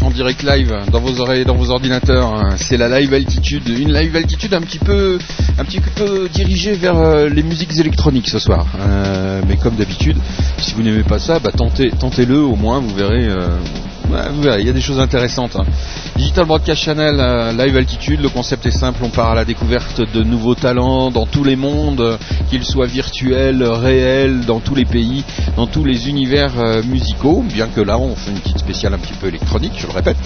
En direct live dans vos oreilles, dans vos ordinateurs. C'est la live altitude, une live altitude un petit peu, un petit peu dirigée vers euh, les musiques électroniques ce soir. Euh, mais comme d'habitude, si vous n'aimez pas ça, bah tentez, tentez-le au moins, vous verrez. Euh, il y a des choses intéressantes. Hein. Digital Broadcast Channel, euh, Live Altitude, le concept est simple, on part à la découverte de nouveaux talents dans tous les mondes, qu'ils soient virtuels, réels, dans tous les pays, dans tous les univers euh, musicaux, bien que là on fait une petite spéciale un petit peu électronique, je le répète.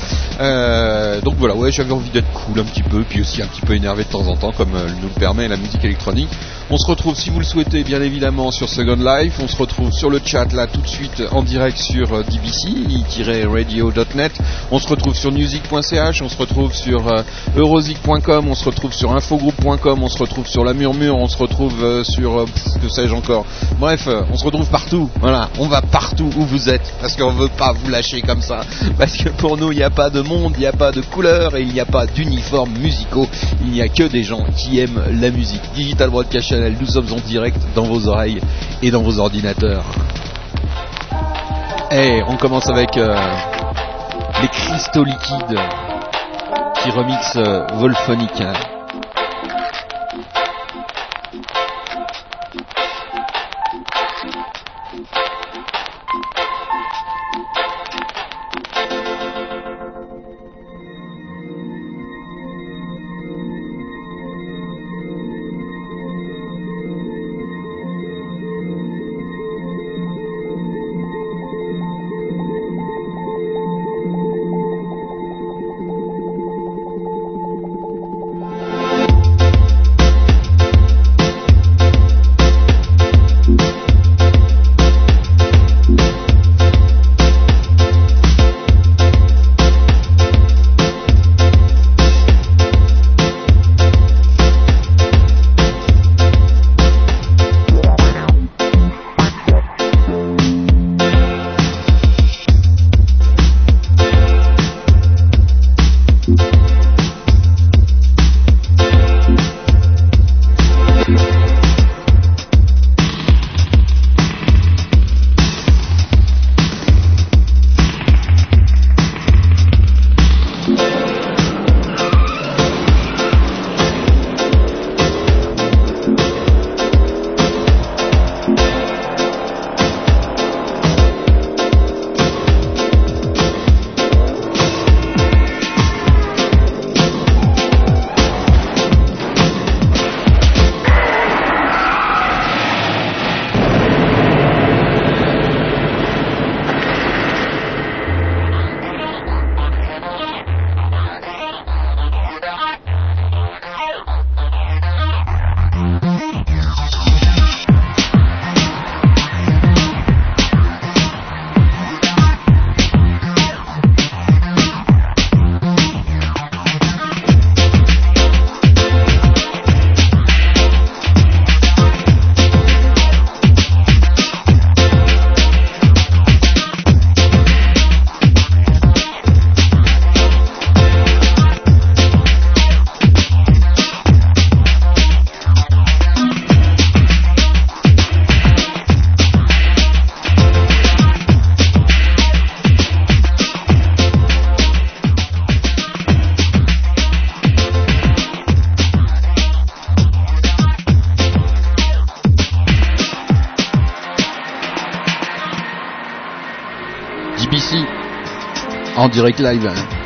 Euh, donc voilà, ouais, j'avais envie d'être cool un petit peu, puis aussi un petit peu énervé de temps en temps, comme nous le permet la musique électronique. On se retrouve, si vous le souhaitez, bien évidemment, sur Second Life. On se retrouve sur le chat là tout de suite en direct sur on se retrouve sur music.ch, on se retrouve sur euh, eurosic.com, on se retrouve sur infogroup.com, on se retrouve sur la murmure, on se retrouve euh, sur euh, que sais-je encore. Bref, on se retrouve partout. Voilà, on va partout où vous êtes parce qu'on veut pas vous lâcher comme ça. Parce que pour nous, il n'y a pas de monde, il n'y a pas de couleur et il n'y a pas d'uniformes musicaux. Il n'y a que des gens qui aiment la musique. Digital Broadcast Channel, nous sommes en direct dans vos oreilles et dans vos ordinateurs. Et on commence avec les cristaux liquides qui remixent euh, Volphonic. direct live.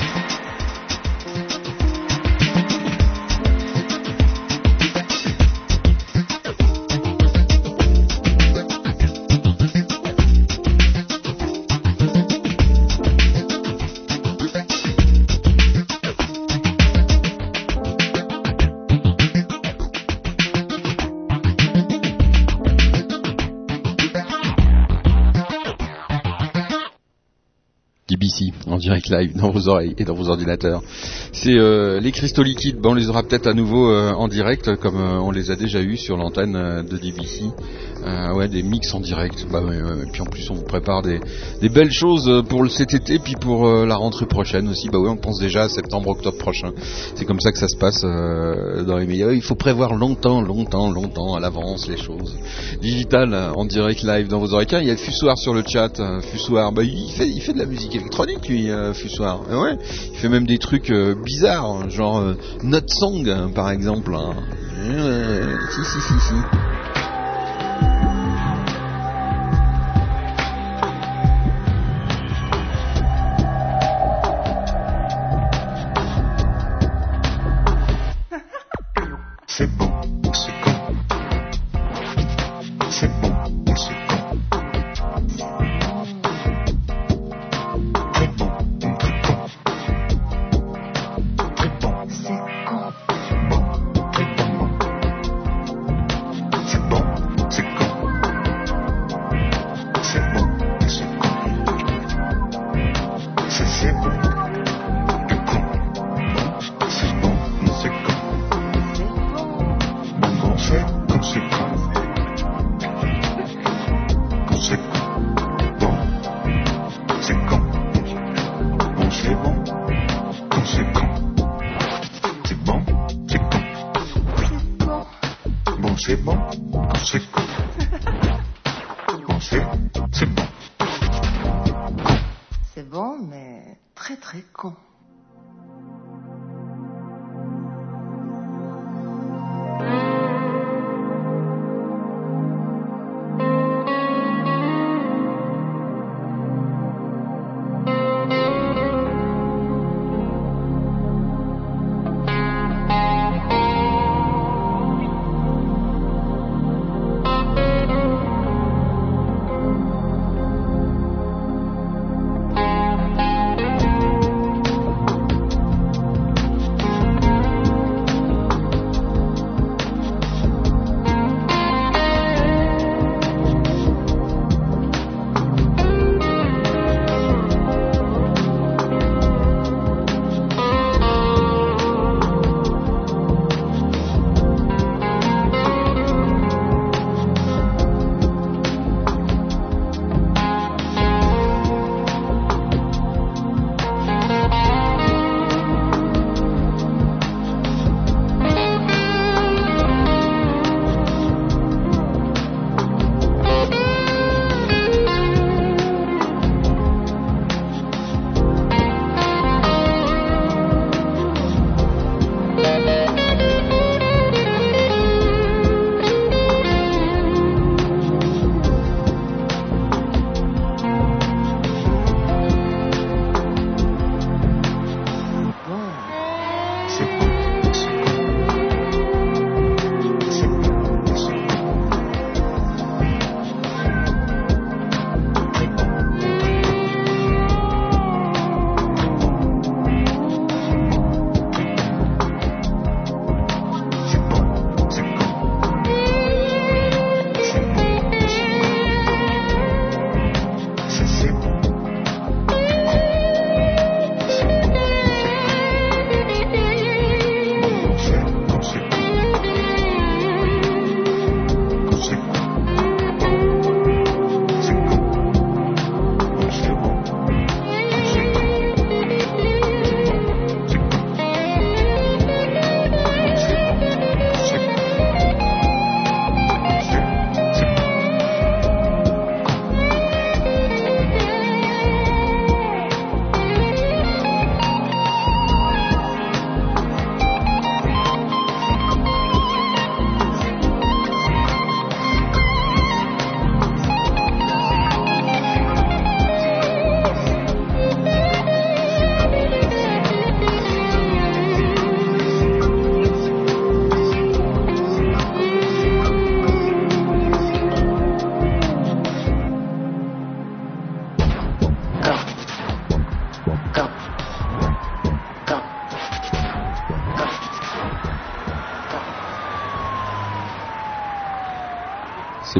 Dans vos oreilles et dans vos ordinateurs. C'est euh, les cristaux liquides, on les aura peut-être à nouveau euh, en direct comme euh, on les a déjà eu sur l'antenne de DBC. Ouais, des mix en direct. Bah, et puis en plus on vous prépare des, belles choses pour cet été puis pour la rentrée prochaine aussi. Bah ouais, on pense déjà à septembre, octobre prochain. C'est comme ça que ça se passe dans les médias. Il faut prévoir longtemps, longtemps, longtemps à l'avance les choses. Digital en direct live dans vos oreilles. Il y a Fussoir sur le chat. Fussoir, bah, il fait, il fait de la musique électronique, lui, euh, Fussoir. Ouais, il fait même des trucs euh, bizarres, genre euh, Not Song, par exemple. Hein. si, si, si, si.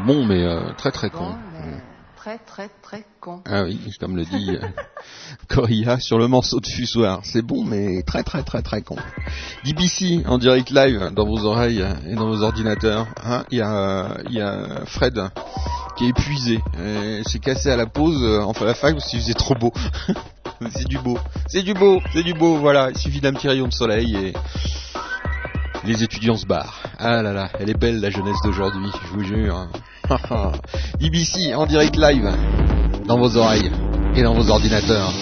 Bon, mais euh, très très con. Très très très con. Ah oui, comme le dit euh, Corilla sur le morceau de Fussoir. C'est bon, mais très très très très con. DBC en direct live dans vos oreilles et dans vos ordinateurs. Hein, il y, a, y a Fred qui est épuisé. C'est cassé à la pause euh, en la fac parce qu'il faisait trop beau. c'est du beau. C'est du beau, c'est du beau, voilà. Il suffit d'un petit rayon de soleil et les étudiants se barrent. Ah là là, elle est belle la jeunesse d'aujourd'hui, je vous jure. IBC en direct live dans vos oreilles et dans vos ordinateurs.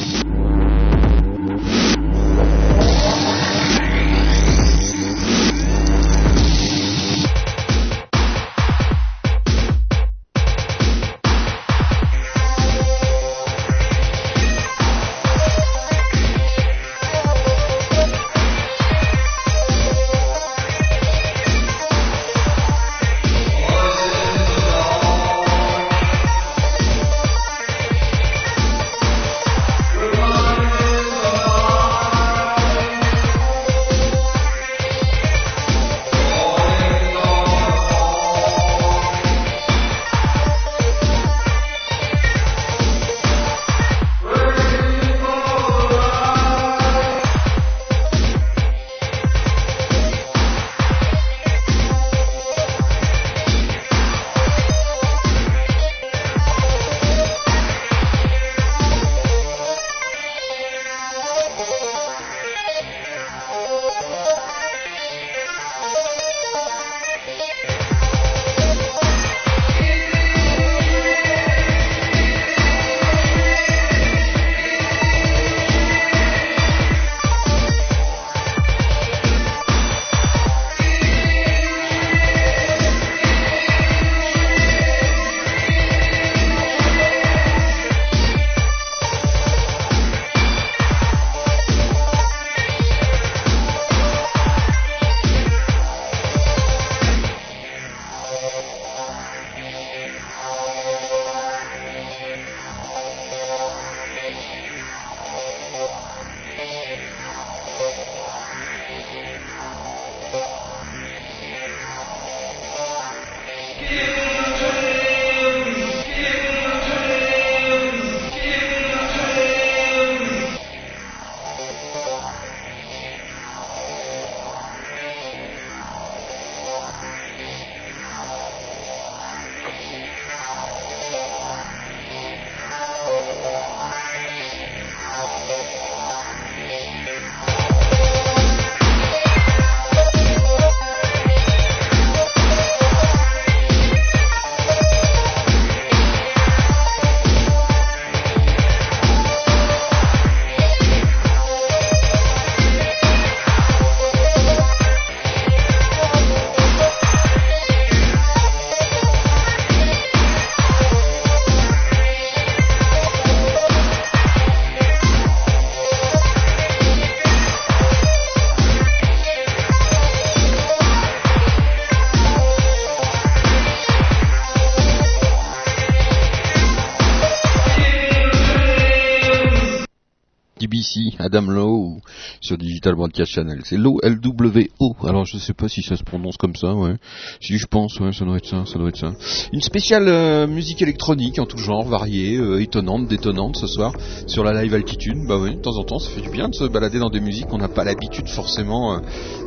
Adam Lowe, sur Digital Broadcast Channel. C'est L-W-O. Alors je sais pas si ça se prononce comme ça, ouais. Si je pense, ouais, ça doit être ça, ça doit être ça. Une spéciale euh, musique électronique en tout genre, variée, euh, étonnante, détonnante ce soir, sur la live altitude. Bah oui, de temps en temps, ça fait du bien de se balader dans des musiques qu'on n'a pas l'habitude forcément euh,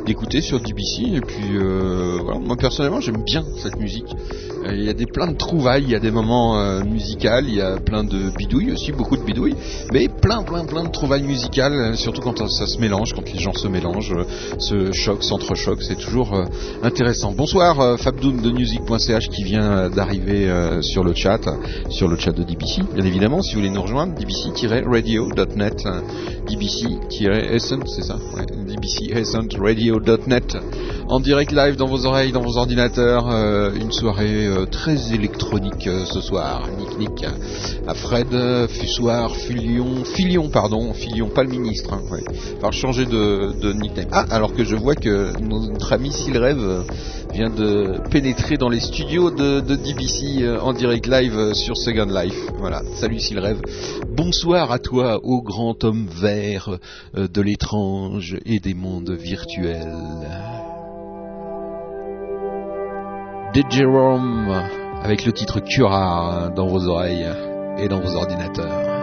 d'écouter sur DBC. Et puis voilà, moi personnellement, j'aime bien cette musique. Il y a des plein de trouvailles, il y a des moments musicaux, il y a plein de bidouilles aussi, beaucoup de bidouilles, mais plein, plein, plein de trouvailles musicales, surtout quand ça se mélange, quand les gens se mélangent, se choquent, s'entrechoquent, c'est toujours euh, intéressant. Bonsoir euh, Fabdoun de music.ch qui vient d'arriver euh, sur le chat, sur le chat de DBC, bien évidemment, si vous voulez nous rejoindre, dbc-radio.net, dbc-essence, c'est ça, ouais, dbc-radio.net, en direct live dans vos oreilles, dans vos ordinateurs, une soirée très électronique ce soir, Nick Nick, à Fred, Fussoir, Filion, Filion pardon, Filion, le hein. Ah, alors que je vois que notre ami Silrêve vient de pénétrer dans les studios de, DBC euh, en direct live euh, sur Second Life. Voilà, salut Silrêve. Bonsoir à toi, ô grand homme vert euh, de l'étrange et des mondes virtuels. De Jerome avec le titre Cura dans vos oreilles et dans vos ordinateurs.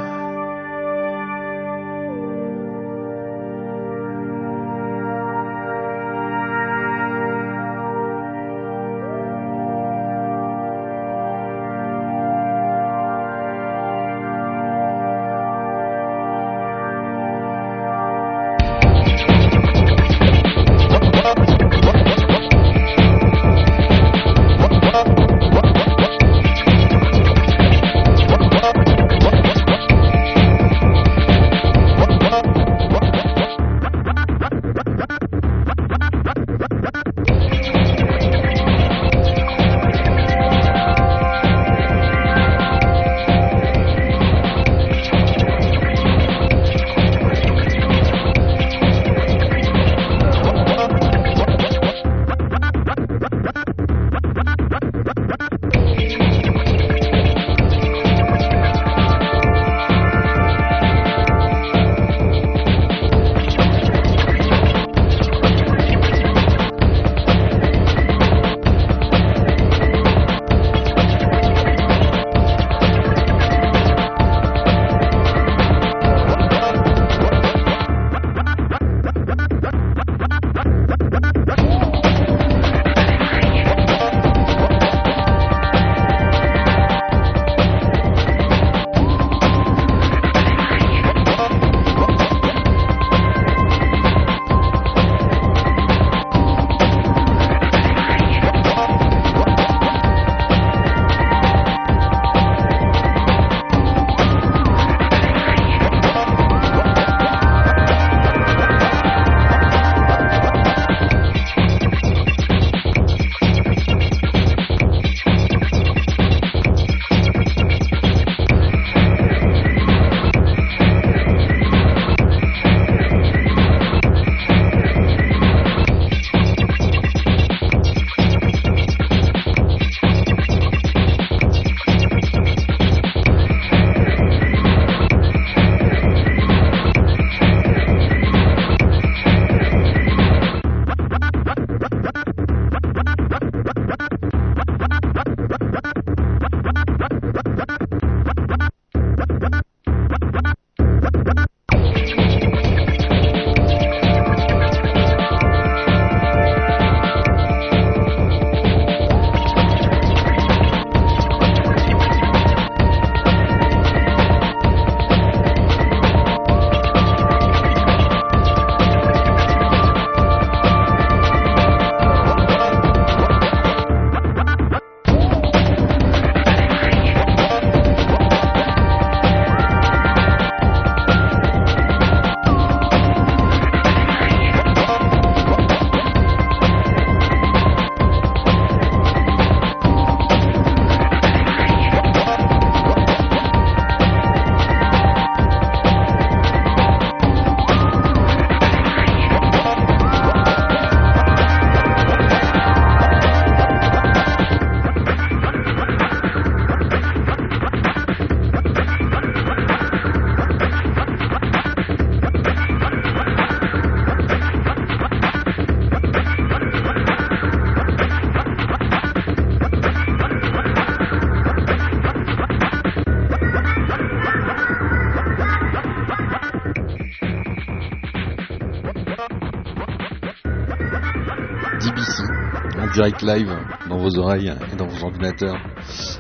Live dans vos oreilles et dans vos ordinateurs.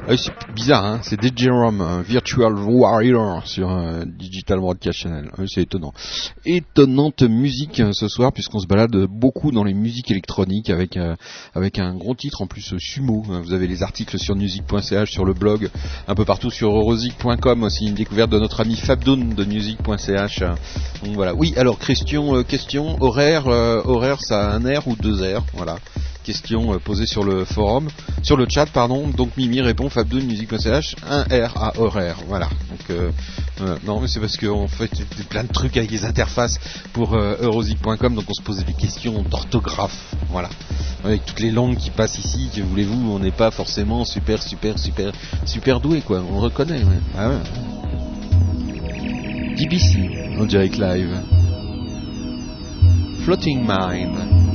Ah, c'est bizarre, hein c'est DJ Rom, Virtual Warrior sur euh, Digital Broadcast Channel. Ah, c'est étonnant. Étonnante musique euh, ce soir puisqu'on se balade beaucoup dans les musiques électroniques avec euh, avec un gros titre en plus sumo. Vous avez les articles sur music.ch, sur le blog, un peu partout sur eurosic.com aussi une découverte de notre ami Fabdoun de music.ch. Donc voilà. Oui, alors question question horaire horaire ça a un R ou deux R, voilà question euh, posée sur le forum, sur le chat, pardon. Donc Mimi répond Fab2 musique.ch, un R à horaire. Voilà. Donc euh, euh, non, mais c'est parce qu'on fait plein de trucs avec les interfaces pour euh, eurosic.com, donc on se posait des questions d'orthographe. Voilà. Avec toutes les langues qui passent ici, que voulez-vous, on n'est pas forcément super, super, super, super doué, quoi. On reconnaît. Ouais. Ah ouais. DBC en direct live. Floating Mind.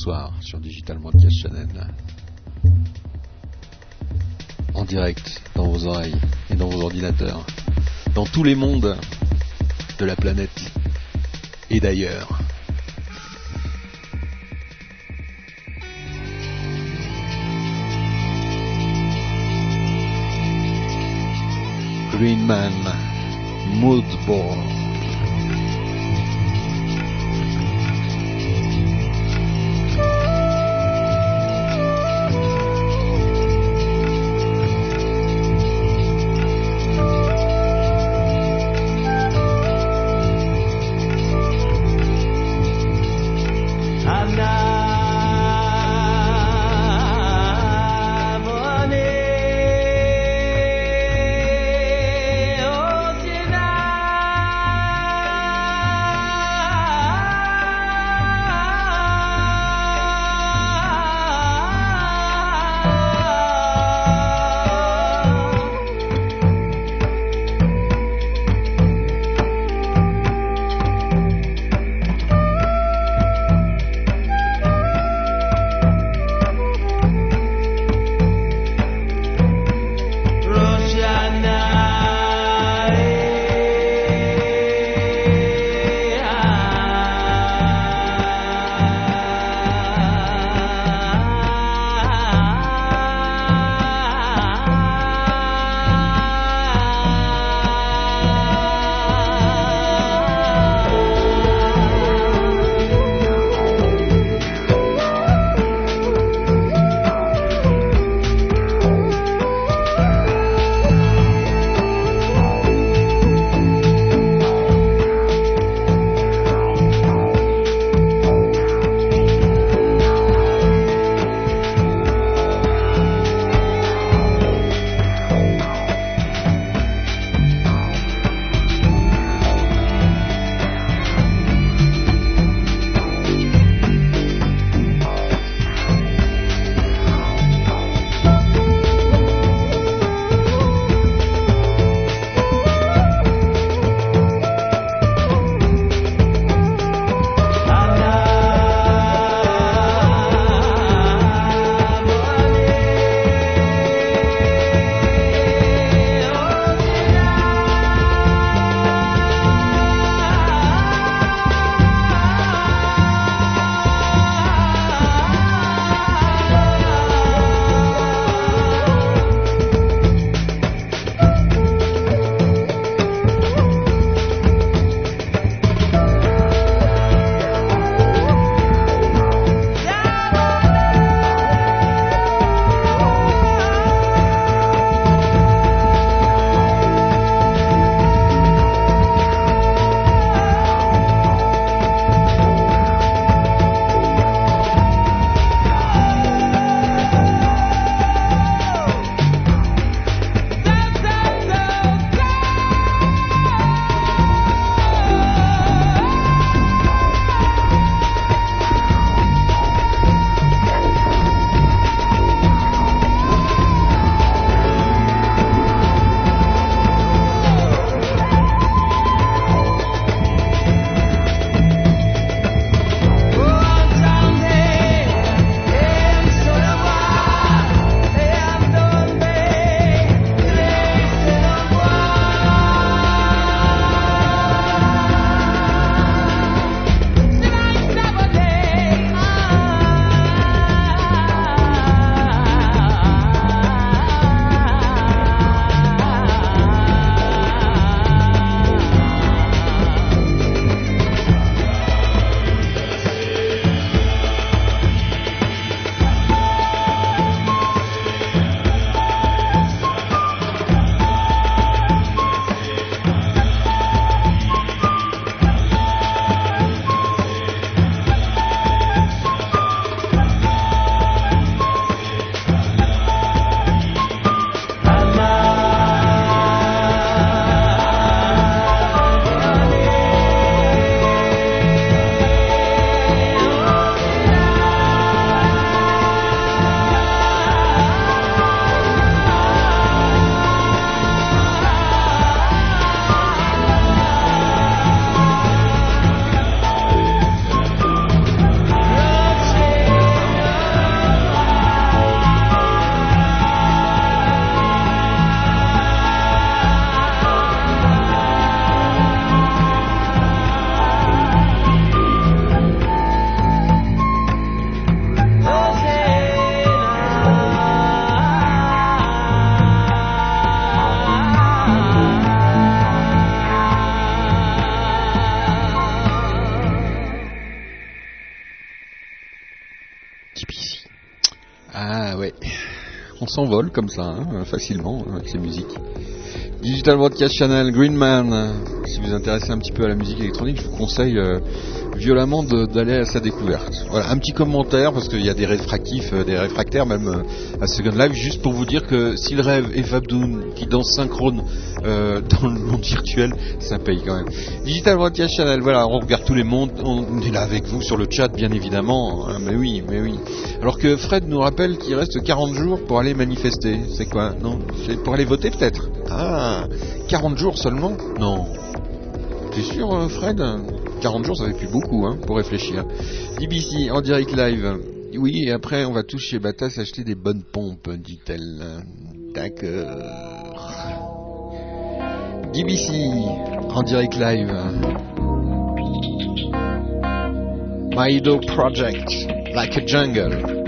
Soir sur Digital Broadcast Channel. En direct dans vos oreilles et dans vos ordinateurs, dans tous les mondes de la planète et d'ailleurs. Green Man. S'envole comme ça, hein, facilement, avec ces musiques. Digital Broadcast Channel, Greenman. Si vous intéressez un petit peu à la musique électronique, je vous conseille euh, violemment d'aller à sa découverte. Voilà, un petit commentaire parce qu'il y a des réfractifs, euh, des réfractaires même euh, à Second Life, juste pour vous dire que s'il rêve et Fabdoun qui danse synchrone dans le monde virtuel, ça paye quand même. Digital Broadcast Channel, voilà, on regarde tous les mondes, on est là avec vous sur le chat bien évidemment, hein, mais oui, mais oui. Alors que Fred nous rappelle qu'il reste 40 jours pour aller manifester. C'est quoi Non? Pour aller voter peut-être? Ah 40 jours seulement? Non. T'es sûr euh, Fred? 40 jours ça fait plus beaucoup hein, pour réfléchir. DBC en direct live. Oui, et après on va tous chez Batas acheter des bonnes pompes, dit-elle. D'accord. DBC en direct live. My Project, like a jungle.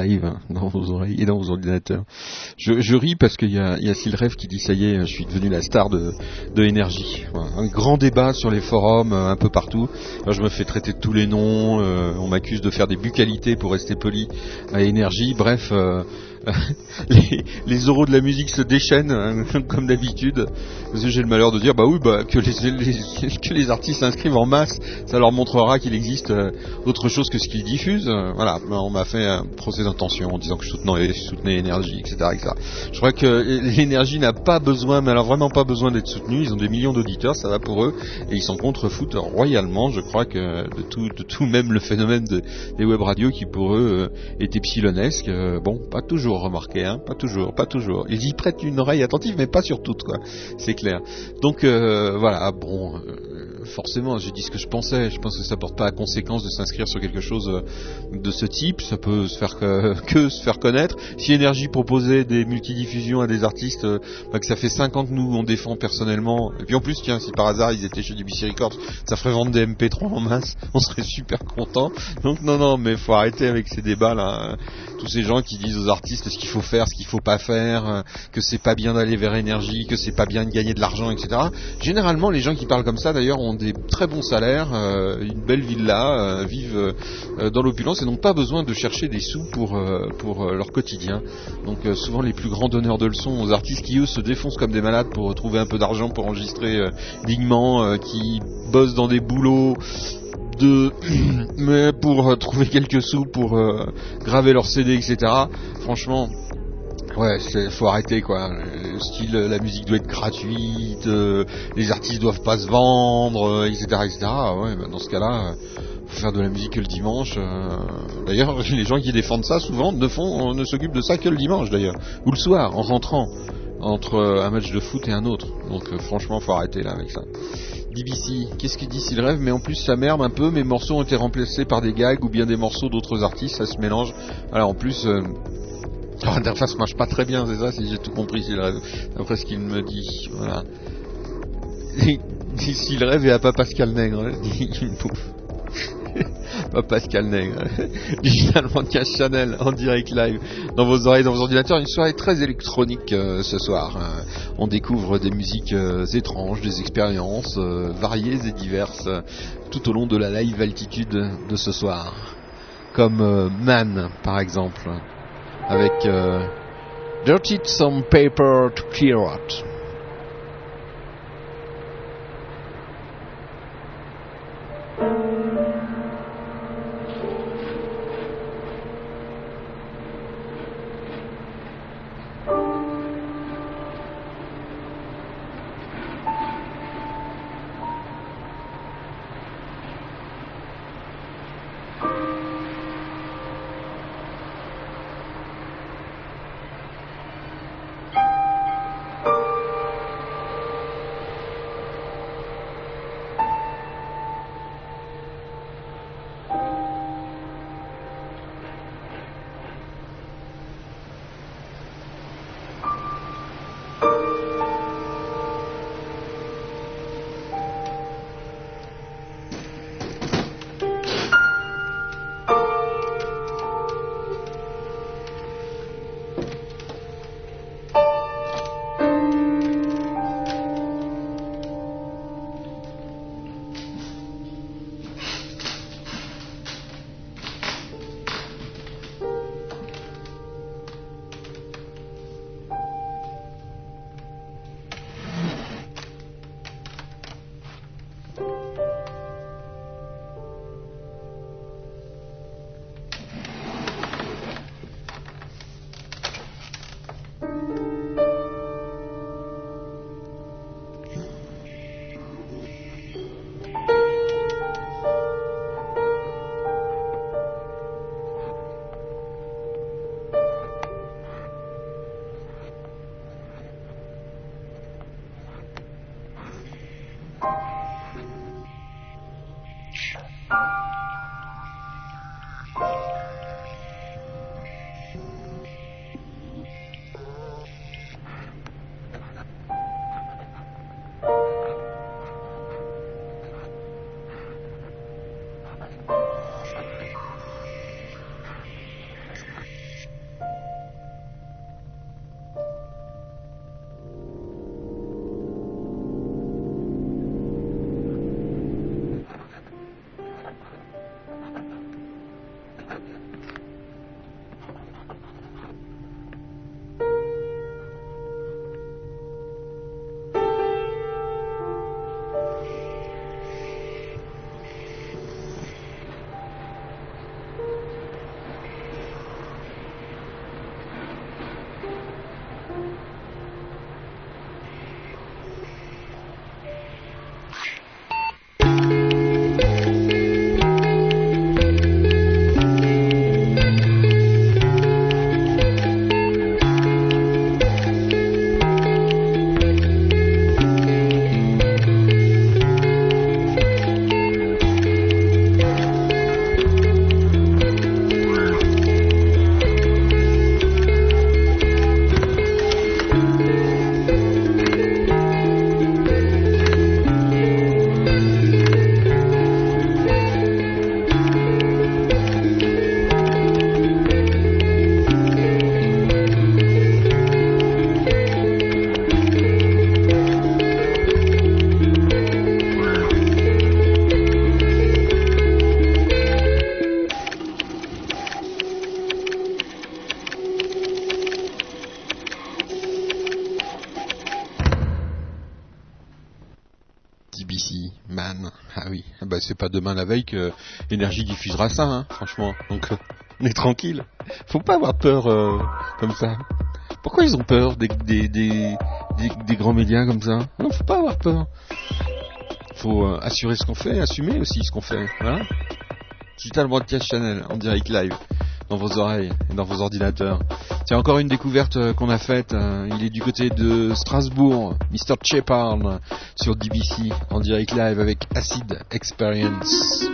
Hein, dans vos oreilles et dans vos ordinateurs. Je, ris parce qu'il y a, il qui dit ça y est, je suis devenu la star de, de énergie. Un grand débat sur les forums euh, un peu partout. Je me fais traiter de tous les noms, euh, on m'accuse de faire des bucalités pour rester poli à énergie. Bref, euh, les, euros de la musique se déchaînent hein, comme d'habitude. J'ai le malheur de dire bah oui bah que les, artistes s'inscrivent en masse, ça leur montrera qu'il existe euh, autre chose que ce qu'ils diffusent. Euh, voilà, Ben, on m'a fait un procès d'intention en disant que je soutenais, l'énergie, etc., etc. Je crois que l'énergie n'a pas besoin, mais alors vraiment pas besoin d'être soutenue. Ils ont des millions d'auditeurs, ça va pour eux, et ils s'en contrefoutent royalement. Je crois que de tout, de tout même le phénomène de- des web radios qui pour eux euh, était psilonesque. euh, bon, pas toujours remarqué, hein, pas toujours, pas toujours. Ils y prêtent une oreille attentive, mais pas sur toutes, quoi. C'est clair. Donc euh, voilà, bon, euh, forcément, j'ai dit ce que je pensais. Je pense que ça porte pas à conséquence de s'inscrire sur quelque chose euh, de ce type. Ça peut se faire que, que se faire connaître. Si Énergie proposait des multidiffusions à des artistes, euh, bah, que ça fait 5 ans que nous on défend personnellement. Et puis en plus, tiens, si par hasard ils étaient chez DBC Records, ça ferait vendre des MP3 en masse. On serait super content. Donc non, non, mais faut arrêter avec ces débats là. Tous ces gens qui disent aux artistes ce qu'il faut faire, ce qu'il faut pas faire, euh, que c'est pas bien d'aller vers énergie, que c'est pas bien de gagner de l'argent, etc. Généralement, les gens qui parlent comme ça, d'ailleurs, des très bons salaires, euh, une belle villa, euh, vivent euh, dans l'opulence et n'ont pas besoin de chercher des sous pour pour leur quotidien. Donc souvent, les plus grands donneurs de leçons aux artistes qui eux se défoncent comme des malades pour trouver un peu d'argent pour enregistrer dignement, qui bossent dans des boulots de mais pour trouver quelques sous pour graver leur CD etc franchement ouais faut arrêter quoi. Le style euh, la musique doit être gratuite euh, les artistes doivent pas se vendre euh, etc etc ouais bah, dans ce cas là faut faire de la musique que le dimanche euh. d'ailleurs les gens qui défendent ça souvent ne font ne s'occupent de ça que le dimanche d'ailleurs. Ou le soir en rentrant entre euh, un match de foot et un autre. Donc euh, franchement faut arrêter là avec ça. DBC, qu'est-ce qu'il dit s'il rêve Mais en plus ça merde un peu, mes morceaux ont été remplacés par des gags ou bien des morceaux d'autres artistes, ça se mélange. Alors en plus, euh, l'interface marche pas très bien, c'est ça, si j'ai tout compris s'il rêve, ce qu'il me dit. Voilà. S'il rêve et à pas Pascal Nègre, hein, dit une pouffe. pas Pascal Nègre. Digital Cash Channel en direct live dans vos oreilles, dans vos ordinateurs. Une soirée très électronique euh, ce soir. hein. On découvre des musiques euh, étranges, des expériences euh, variées et diverses tout au long de la live altitude de ce soir. Comme Man par exemple, avec euh, Dirty Some Paper to Clear Out. BBC, Man. Ah oui, ah bah c'est pas demain la veille que Énergie diffusera ça, hein, franchement. Donc euh, on est tranquille. Faut pas avoir peur euh, comme ça. Pourquoi ils ont peur des, des, des, grands médias comme ça? Non, faut pas avoir peur. Faut euh, assurer ce qu'on fait, assumer aussi ce qu'on fait. Voilà. Digital Broadcast Channel en direct live dans vos oreilles et dans vos ordinateurs. C'est encore une découverte euh, qu'on a faite. Euh, il est du côté de Strasbourg, Mr. Shepard sur DBC en direct live avec Acid Experience.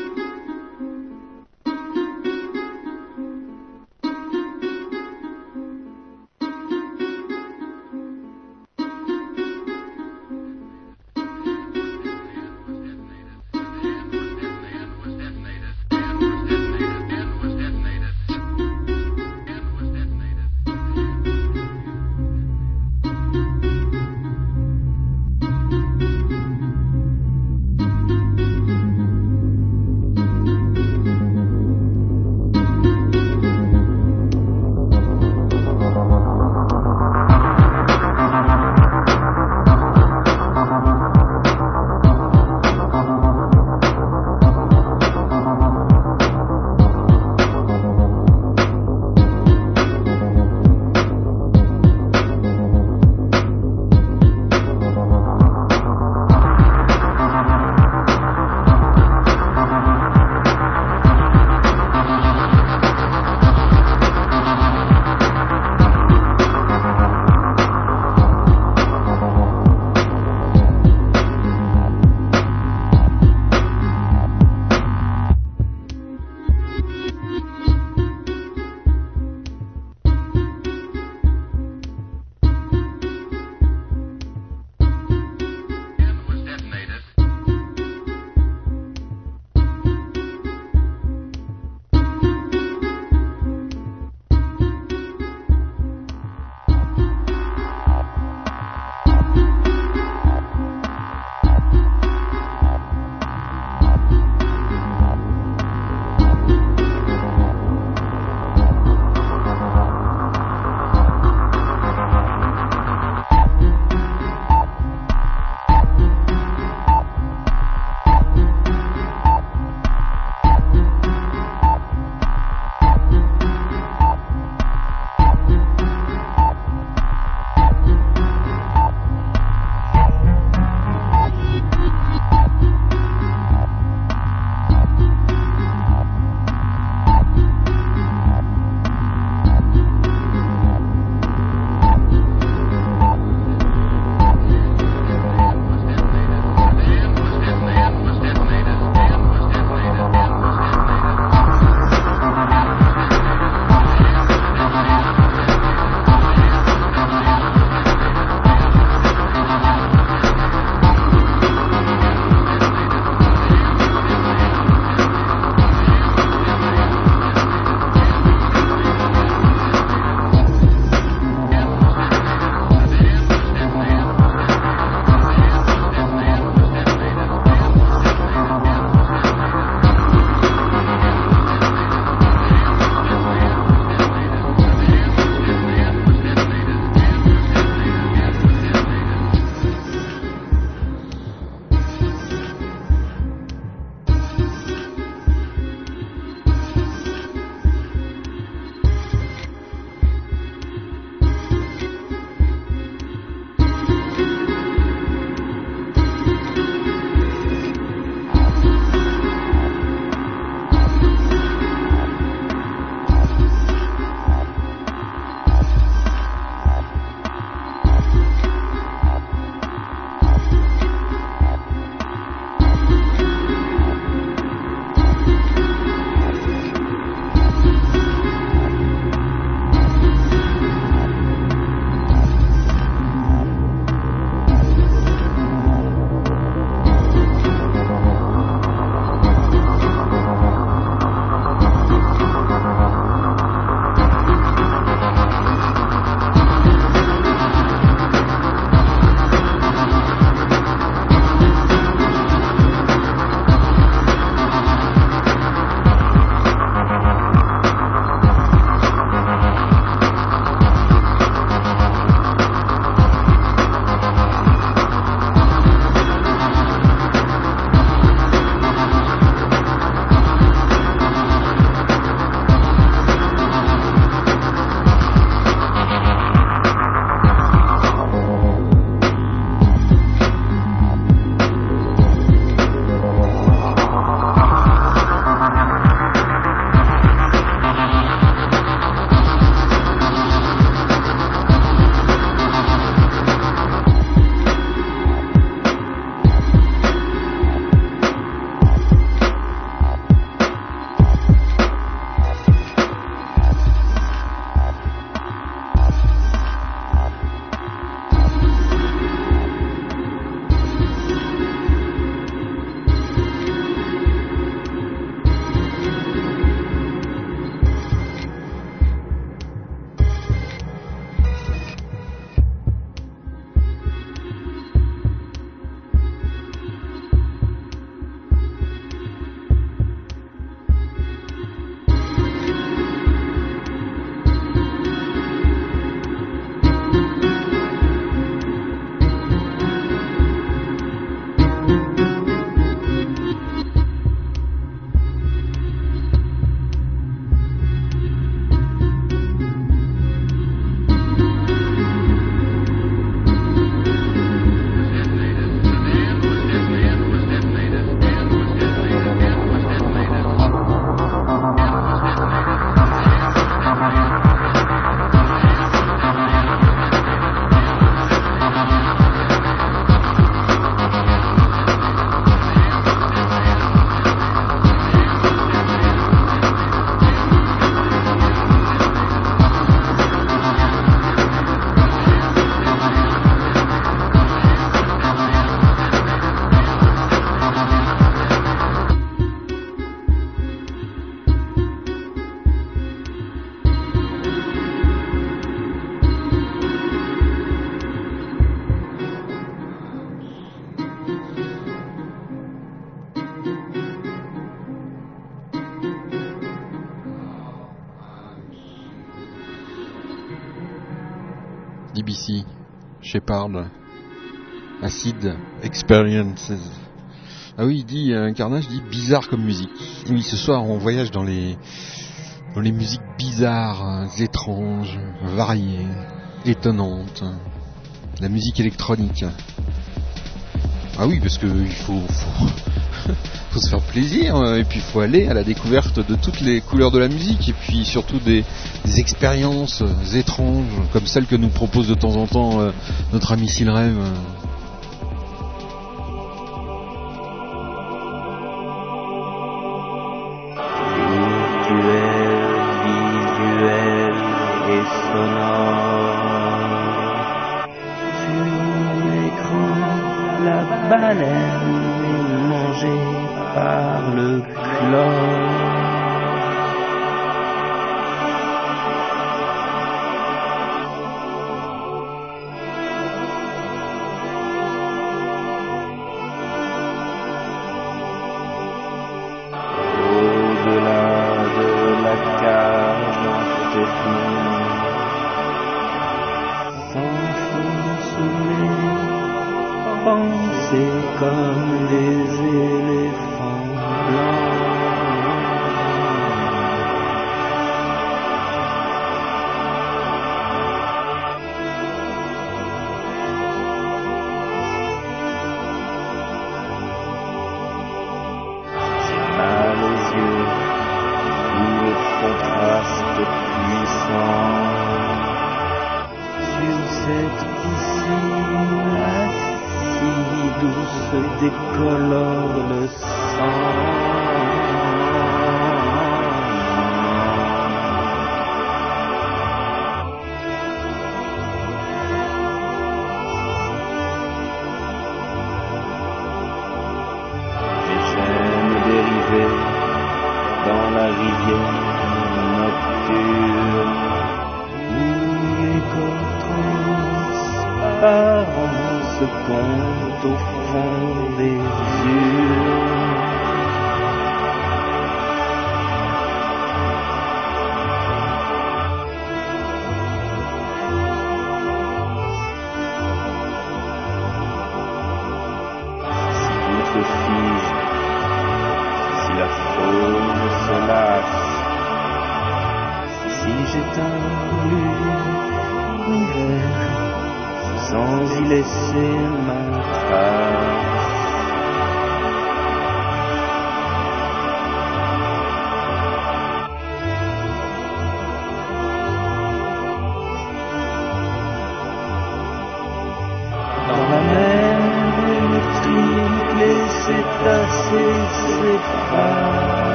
Shepard, Acid, Experiences. Ah oui, il dit, un Carnage dit bizarre comme musique. Oui, ce soir on voyage dans les, dans les musiques bizarres, étranges, variées, étonnantes. La musique électronique. Ah oui, parce que il faut, faut, se faire plaisir, et puis il faut aller à la découverte de toutes les couleurs de la musique, et puis surtout des, expériences étranges, comme celles que nous propose de temps en temps euh, notre ami Silrem. School.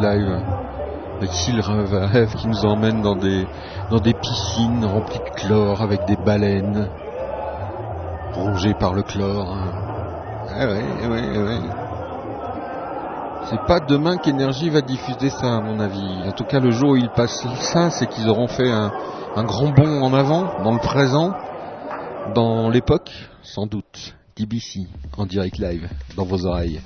Live avec Rêve qui nous emmène dans des, dans des piscines remplies de chlore avec des baleines rongées par le chlore. Ah ouais, ouais, ouais. C'est pas demain qu'Énergie va diffuser ça, à mon avis. En tout cas, le jour où ils passent ça, c'est qu'ils auront fait un, un grand bond en avant, dans le présent, dans l'époque, sans doute. DBC, en direct live, dans vos oreilles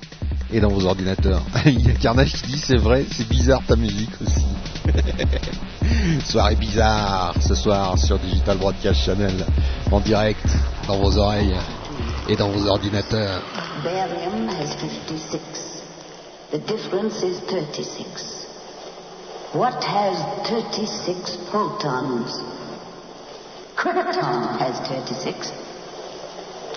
et dans vos ordinateurs. Il y a Carnage qui dit c'est vrai, c'est bizarre ta musique aussi. Soirée bizarre ce soir sur Digital Broadcast Channel, en direct, dans vos oreilles et dans vos ordinateurs. Barium has 56. The difference is 36. What has 36 protons? Krypton has 36.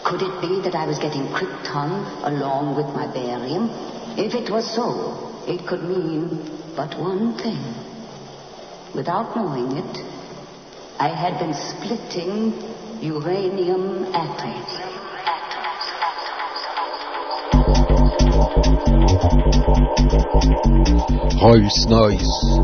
Could it be that I was getting krypton along with my barium? If it was so, it could mean but one thing. Without knowing it, I had been splitting uranium atoms. Rolls Noise.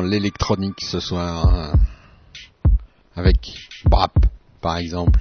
L'électronique ce soir. Hein. Avec Brap, par exemple.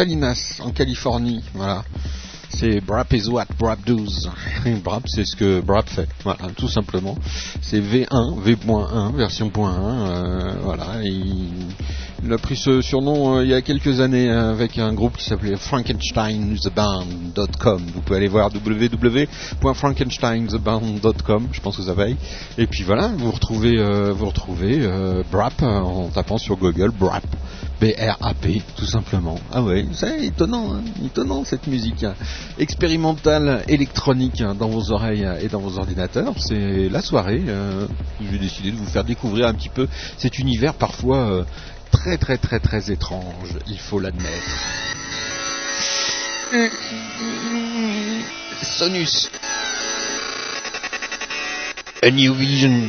Salinas, en Californie. Voilà. C'est Brap is what? Brap does. Brap, c'est ce que Brap fait. Voilà, tout simplement. C'est V1, V.1, version .1. euh, voilà. Il, a pris ce surnom euh, il y a quelques années euh, avec un groupe qui s'appelait FrankensteinTheBand.com. Vous pouvez aller voir www.frankensteintheband.com. Je pense que ça vaille. Et puis voilà, vous retrouvez, euh, vous retrouvez Brap en tapant sur Google Brap. B-R-A-P, tout simplement. Ah ouais, c'est étonnant, hein, étonnant cette musique hein. expérimentale électronique hein, dans vos oreilles et dans vos ordinateurs. C'est la soirée. euh, J'ai décidé de vous faire découvrir un petit peu cet univers parfois euh, très très très très étrange, il faut l'admettre. Sonus. A New Vision.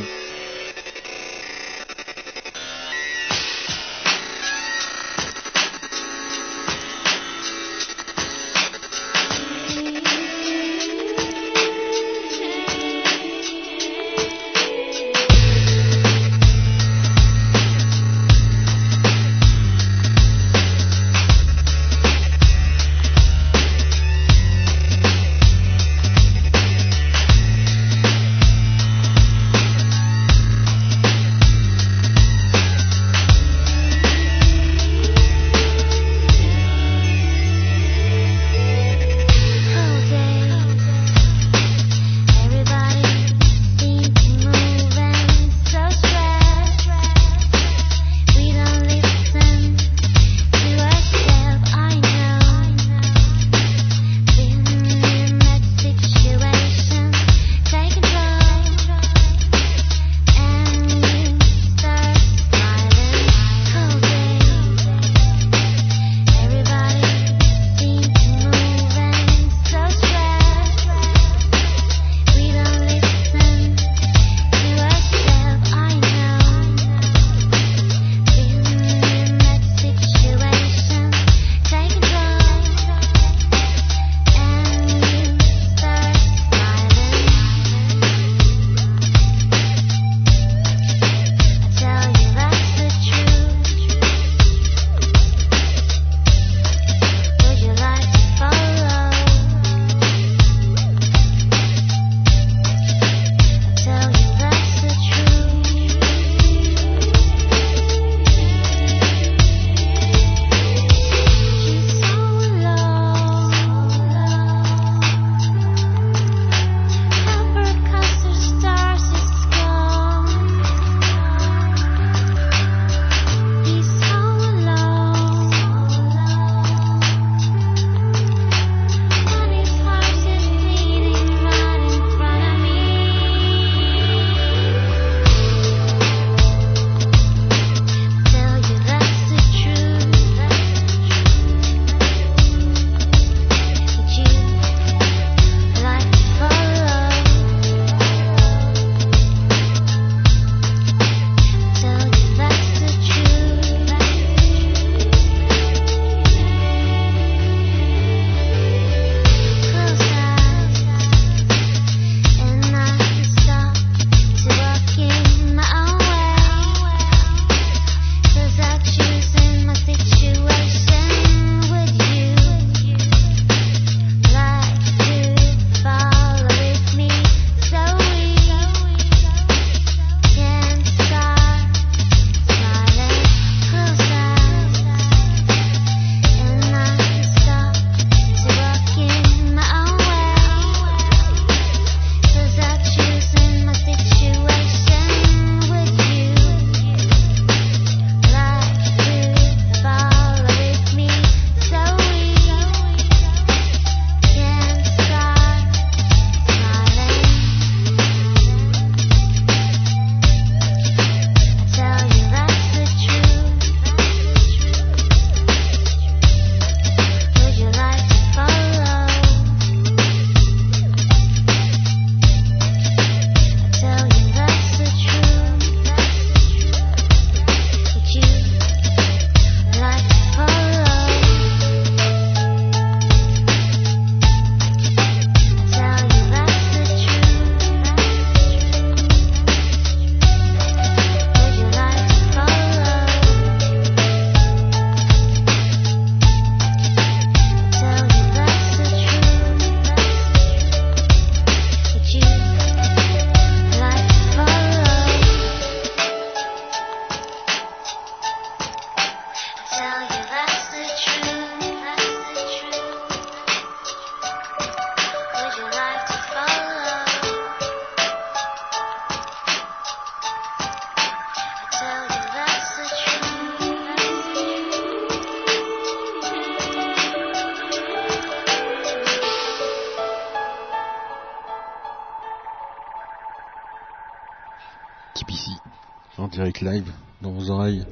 Live dans vos oreilles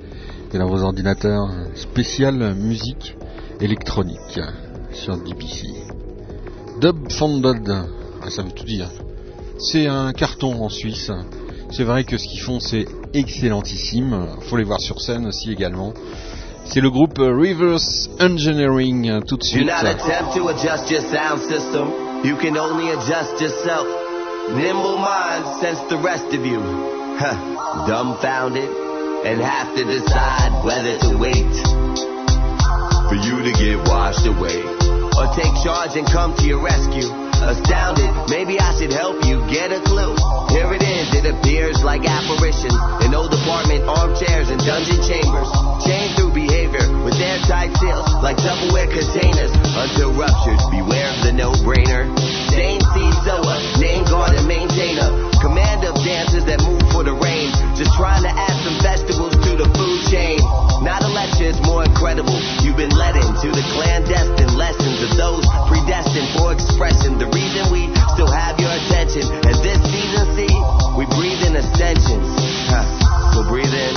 et dans vos ordinateurs. Spécial musique électronique sur DPC. Dub Funded, ah, ça veut tout dire. C'est un carton en Suisse. C'est vrai que ce qu'ils font c'est excellentissime. Faut les voir sur scène aussi également. C'est le groupe Reverse Engineering tout de suite. Do not attempt to adjust your sound system. You can only adjust yourself. Nimble minds sense the rest of you. Huh. Dumbfounded and have to decide whether to wait for you to get washed away or take charge and come to your rescue. Astounded, maybe I should help you get a clue. Here it is, it appears like apparitions in old apartment armchairs and dungeon chambers. Chained through behavior with airtight seals like Tupperware containers until ruptured. Beware of the no-brainer. Sane Soa, name guard and maintainer. Command of dancers that move for the rain. Just trying to add some vegetables to the food chain. Not a lecture, it's more incredible. You've been led into the clandestine lessons of those predestined for expression. The reason we still have your attention. And this season, see, we breathe in ascensions. Huh. So breathe in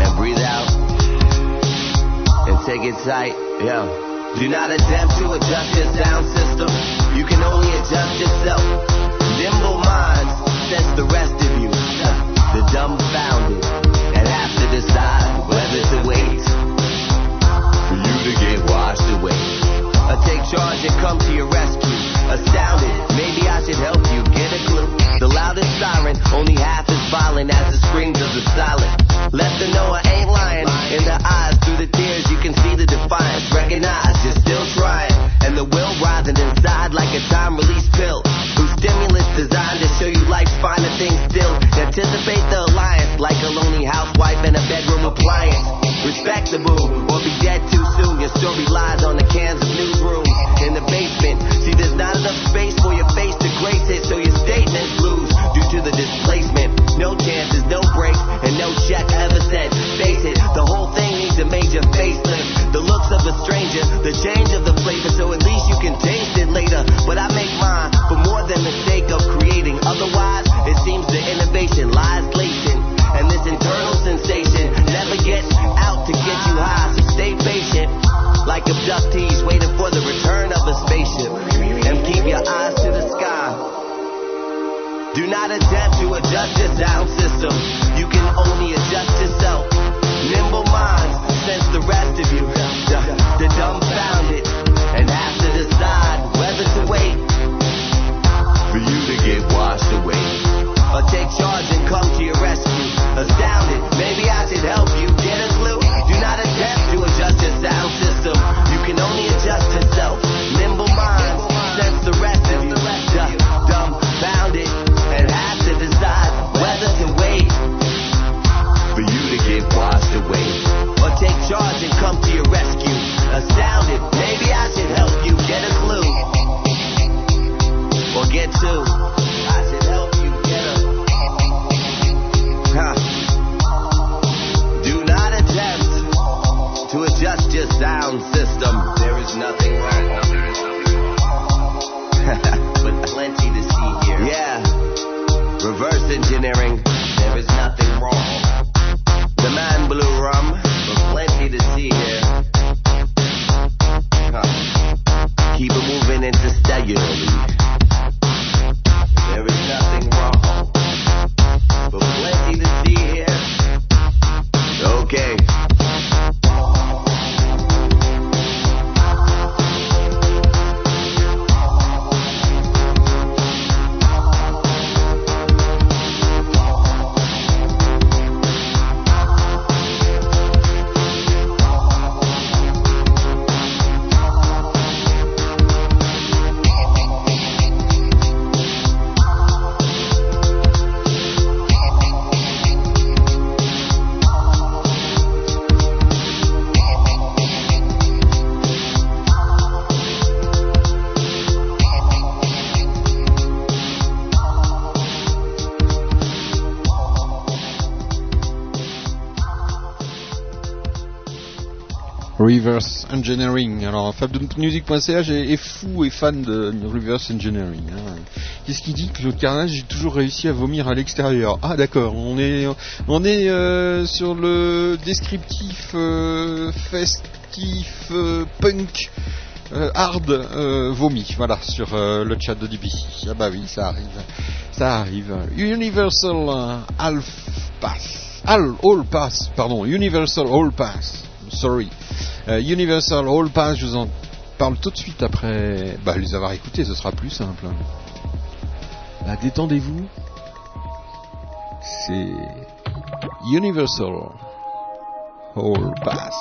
and breathe out and take it tight. Yeah. Do not attempt to adjust your sound system. You can only adjust yourself. Nimble minds sense the rest of you. The dumbfounded and have to decide whether to wait for you to get washed away. Or take charge and come to your rescue. Astounded, maybe I should help you get a clue. The loudest siren, only half as violent as the screams of the silent. Let them know I ain't lying. In the eyes, you can see the defiance. Recognize you're still trying. And the will rising inside like a time release pill. Whose stimulus designed to show you life's finer things still. Anticipate the alliance like a lonely housewife in a bedroom appliance. Respect the boo, or be dead too soon. Your story lies on the cans of newsrooms in the basement. Major facelift. The looks of a stranger, the change of the flavor, so at least you can taste it later. But I make mine for more than the sake of creating. Otherwise, it seems the innovation lies latent. And this internal sensation never gets out to get you high, so stay patient. Like abductees waiting for the return of a spaceship. And keep your eyes to the sky. Do not attempt to adjust your sound system. Sense the rest of you. The, the dumbfounded and have to decide whether to wait for you to get washed away. Or take charge and come to your rescue. Astounded, maybe I should help you sound system. There is nothing wrong. But plenty to see here. Yeah. Reverse engineering. There is nothing wrong. The man blew rum. reverse engineering. Alors, fabmusic.ch est, est, fou et fan de reverse engineering. Hein. Qu'est-ce qu'il dit que le carnage j'ai toujours réussi à vomir à l'extérieur? Ah d'accord, on est on est euh, sur le descriptif euh, festif euh, punk. hard vomi, voilà, sur le chat de DBC. Ah bah oui, ça arrive. Ça arrive. Universal Half Pass. All, all Pass, pardon. Universal All Pass. Sorry. Euh, Universal All Pass, je vous en parle tout de suite après bah, les avoir écoutés, ce sera plus simple. Bah, détendez-vous. C'est Universal All Pass.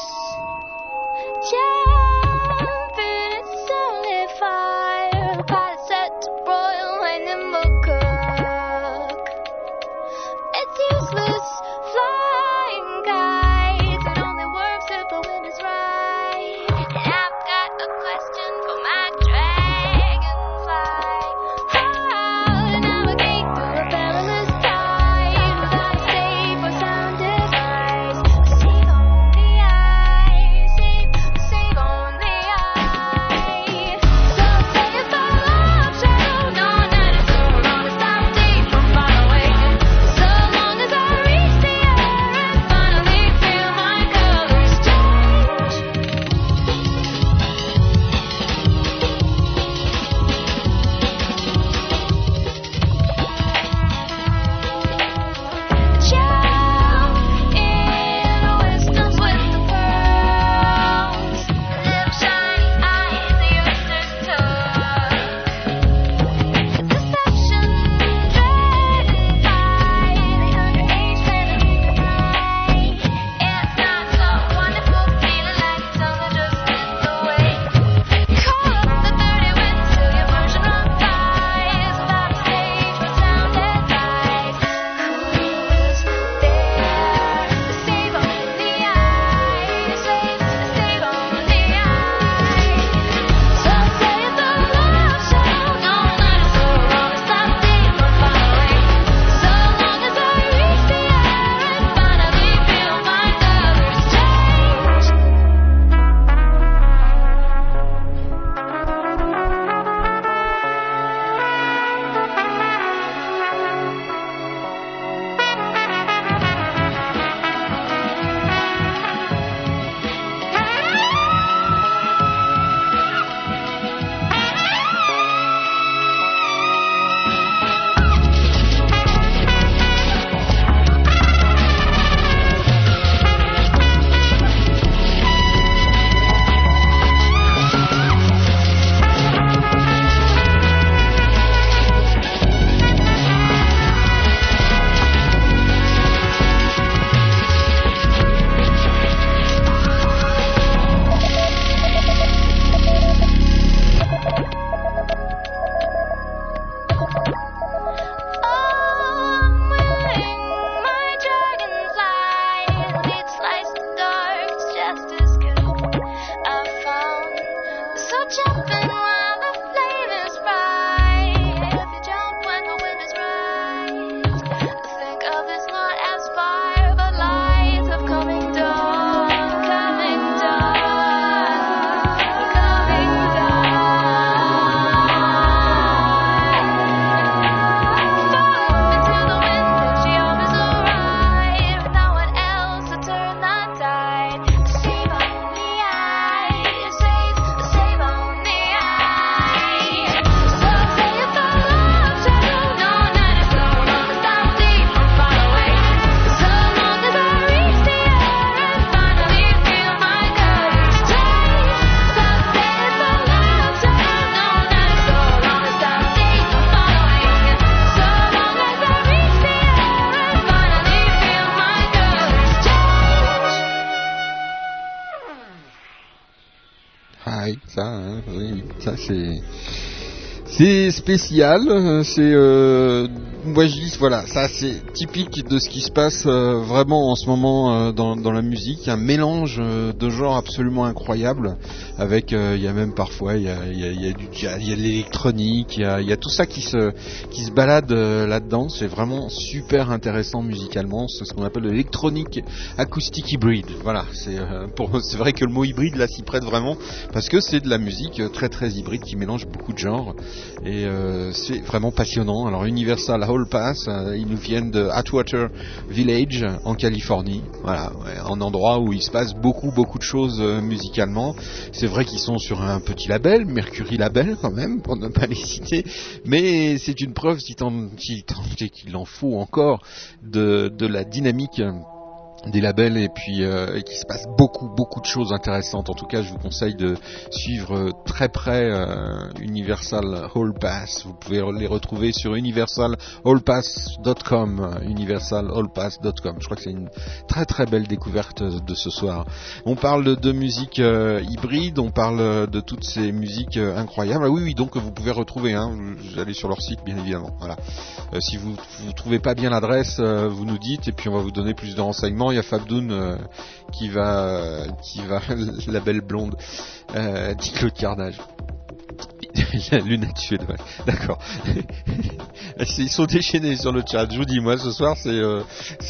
Spécial, euh, c'est euh, moi voilà, ça c'est typique de ce qui se passe euh, vraiment en ce moment euh, dans, la musique, un mélange euh, de genres absolument incroyable avec il y a même parfois il y a, y a- du jazz, il y a de l'électronique, il y a, tout ça qui se qui se balade là-dedans, c'est vraiment super intéressant musicalement, c'est ce qu'on appelle l'électronique acoustique hybride. Voilà, c'est c'est vrai que le mot hybride là s'y prête vraiment parce que c'est de la musique très très hybride qui mélange beaucoup de genres et c'est vraiment passionnant. Alors Universal Hall Pass, ils nous viennent de Atwater Village en Californie, voilà, un endroit où il se passe beaucoup beaucoup de choses euh, musicalement. C'est vrai qu'ils sont sur un petit label, Mercury Label quand même, pour ne pas les citer, mais c'est une preuve si tant si tant est qu'il en faut encore de, de la dynamique des labels et puis euh, et qu'il se passe beaucoup beaucoup de choses intéressantes. En tout cas, je vous conseille de suivre euh, très près euh, Universal Hall Pass. Vous pouvez les retrouver sur universalhallpass.com, euh, universalhallpass.com. Je crois que c'est une très très belle découverte euh, de ce soir. On parle de, musique hybride, on parle de toutes ces musiques incroyables. Ah oui oui, donc vous pouvez retrouver hein, vous allez sur leur site bien évidemment. Voilà. Si vous vous trouvez pas bien l'adresse, vous nous dites et puis on va vous donner plus de renseignements. Il y a Fabdoun euh, qui va euh, qui va la belle blonde euh, dit Claude Carnage. La lunette suédoise. D'accord. Ils sont déchaînés sur le chat. Je vous dis, moi, ce soir, c'est euh,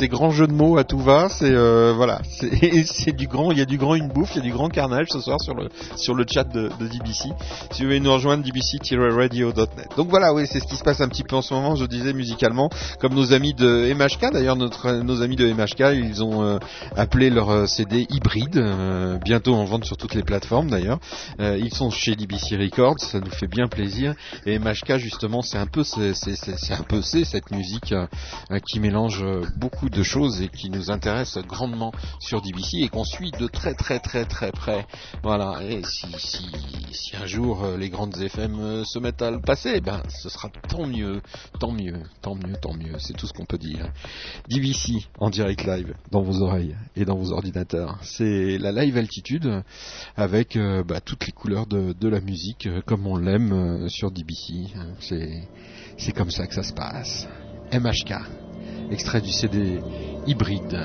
grand jeu de mots à tout va. C'est euh, voilà, c'est du grand. Il y a du grand une bouffe, il y a du grand carnage ce soir sur le sur le chat de, DBC. Si vous voulez nous rejoindre, dbc-radio.net. Donc voilà, oui, c'est ce qui se passe un petit peu en ce moment. Je disais musicalement, comme nos amis de MHK. D'ailleurs, notre nos amis de MHK, ils ont euh, appelé leur CD hybride, bientôt en vente sur toutes les plateformes d'ailleurs. Ils sont chez DBC Records, fait bien plaisir. Et MHK justement, c'est un peu c'est un peu c'est cette musique euh, qui mélange euh, beaucoup de choses et qui nous intéresse grandement sur DBC et qu'on suit de très très très très près. Voilà. Et si si si un jour euh, les grandes FM se mettent à le passer, eh ben ce sera tant mieux, tant mieux, tant mieux, tant mieux. C'est tout ce qu'on peut dire. DBC en direct live dans vos oreilles et dans vos ordinateurs. C'est la live altitude avec bah, toutes les couleurs de, de la musique comme on l'aime euh, sur DBC. C'est c'est comme ça que ça se passe. MHK, extrait du CD hybride.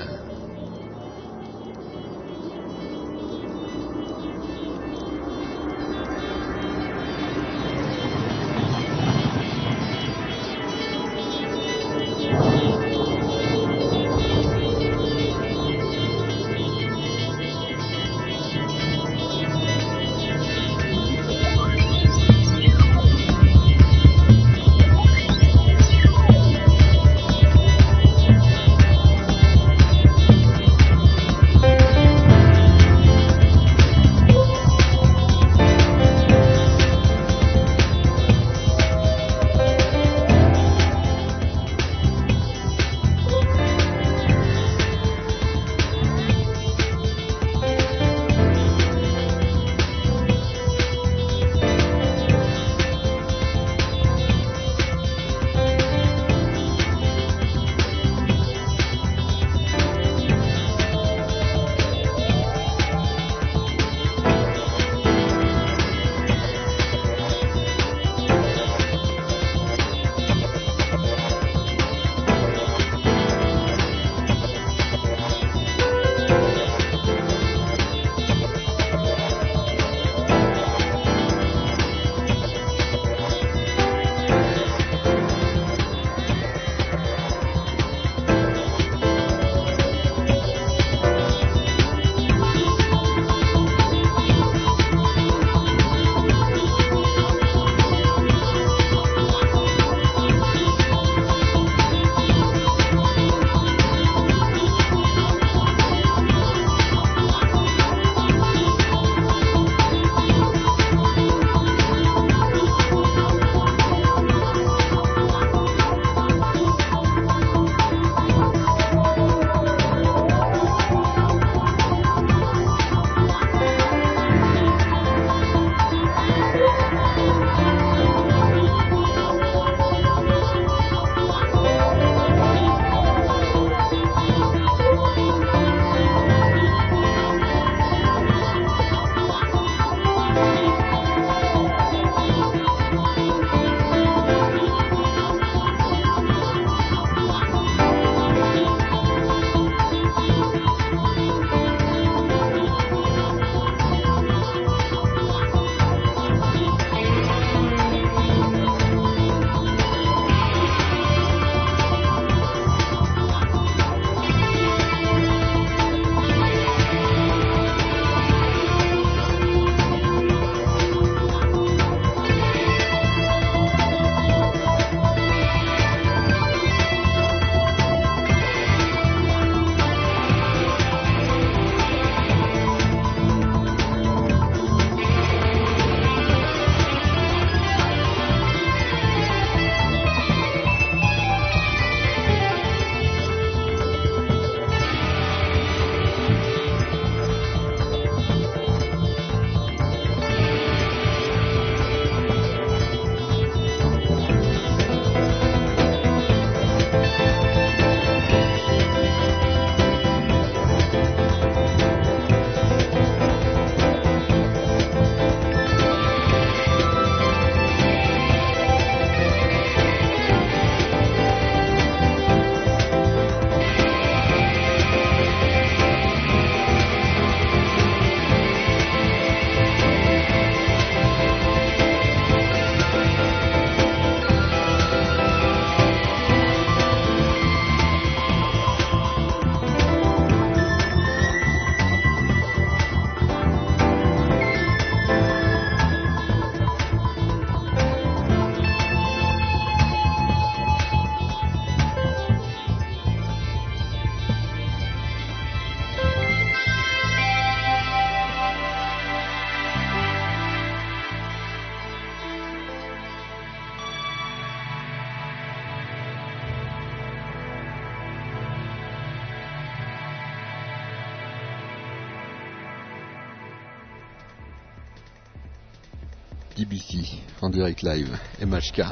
Direct live, MHK.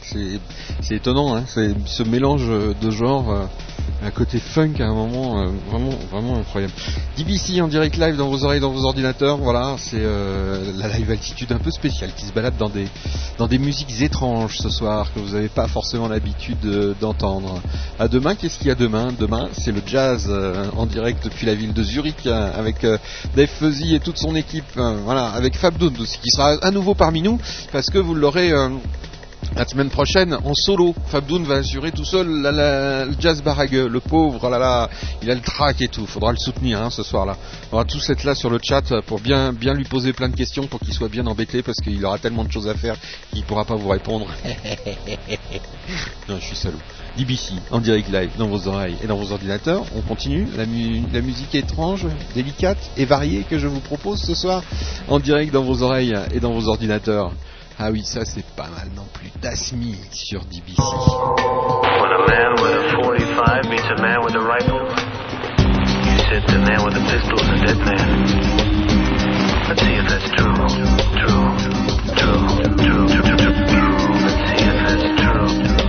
C'est étonnant, hein, ce mélange de genres, euh, un côté funk à un moment euh, vraiment vraiment incroyable. DBC en direct live dans vos oreilles, dans vos ordinateurs, voilà, c'est euh, la live altitude un peu spéciale qui se balade dans des dans des musiques étranges ce soir que vous n'avez pas forcément l'habitude euh, d'entendre. À demain, qu'est-ce qu'il y a demain? Demain, c'est le jazz euh, en direct depuis la ville de Zurich euh, avec euh, Dave Fuzzy et toute son équipe, euh, voilà, avec Fab aussi qui sera à nouveau parmi nous parce que vous l'aurez la semaine prochaine, en solo, Fabdoun va assurer tout seul la- la- le jazz baragueux. Le pauvre, oh là là, il a le trac et tout. Faudra le soutenir hein, ce soir-là. On va tous être là sur le chat pour bien, bien lui poser plein de questions pour qu'il soit bien embêté parce qu'il aura tellement de choses à faire qu'il pourra pas vous répondre. non, je suis salaud. DBC en direct live dans vos oreilles et dans vos ordinateurs. On continue la, mu- la musique étrange, délicate et variée que je vous propose ce soir en direct dans vos oreilles et dans vos ordinateurs. Ah oui, ça c'est pas mal non plus. Dasmi sur DBC. When a man with a 45 meets a man with a rifle, he said the man with a pistol is a dead man. Let's see if that's. True. True. True. true. Let's see if that's true.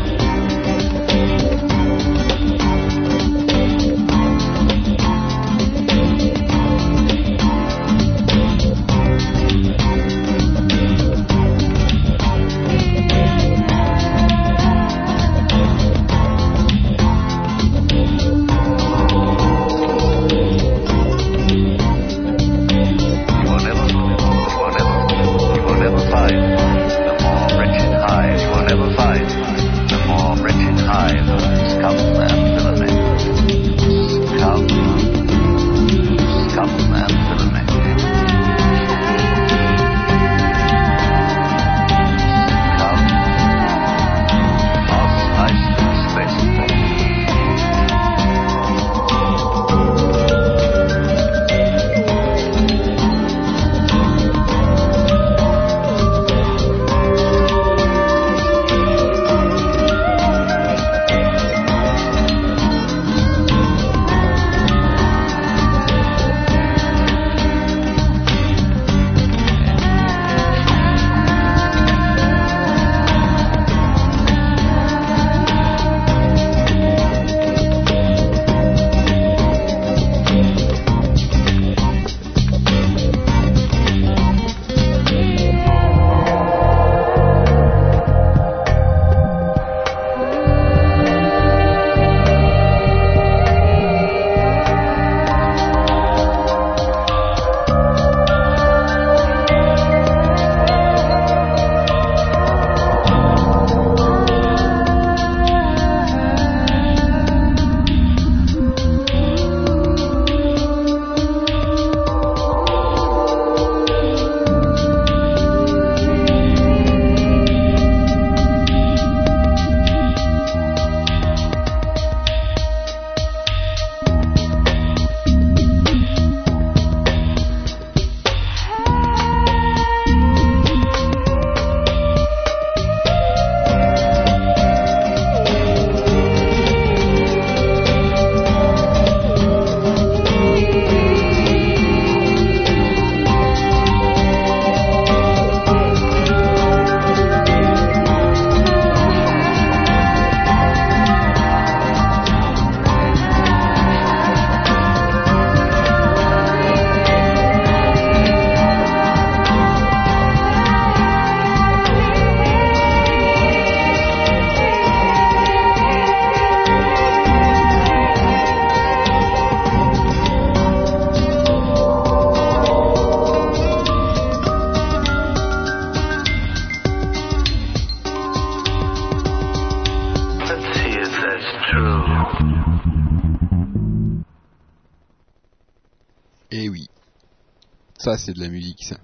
C'est de la musique, ça.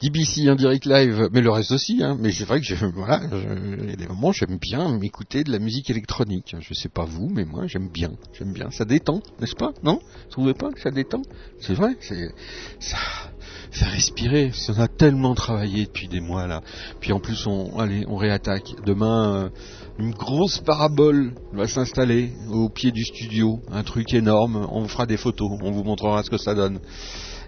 DBC en direct live, mais le reste aussi, hein. Mais c'est vrai que je, voilà, il y a des moments, j'aime bien m'écouter de la musique électronique. Je sais pas vous, mais moi, j'aime bien. J'aime bien. Ça détend, n'est-ce pas? Non? Vous trouvez pas que ça détend? C'est vrai, c'est, ça, fait respirer. On a tellement travaillé depuis des mois, là. Puis en plus, on, allez, on réattaque. Demain, euh, une grosse parabole va s'installer au pied du studio. Un truc énorme. On fera des photos. On vous montrera ce que ça donne.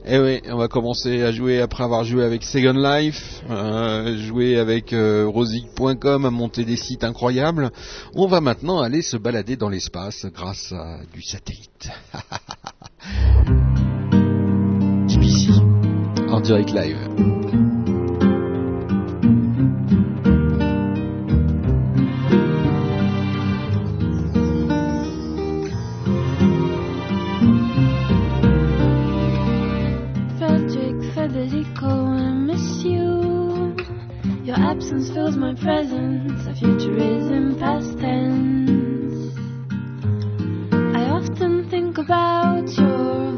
Eh oui, on va commencer à jouer après avoir joué avec Second Life, euh, jouer avec euh, rosic.com, à monter des sites incroyables. On va maintenant aller se balader dans l'espace grâce à du satellite. En direct live. Your absence fills my presence. a future is in past tense. I often think about your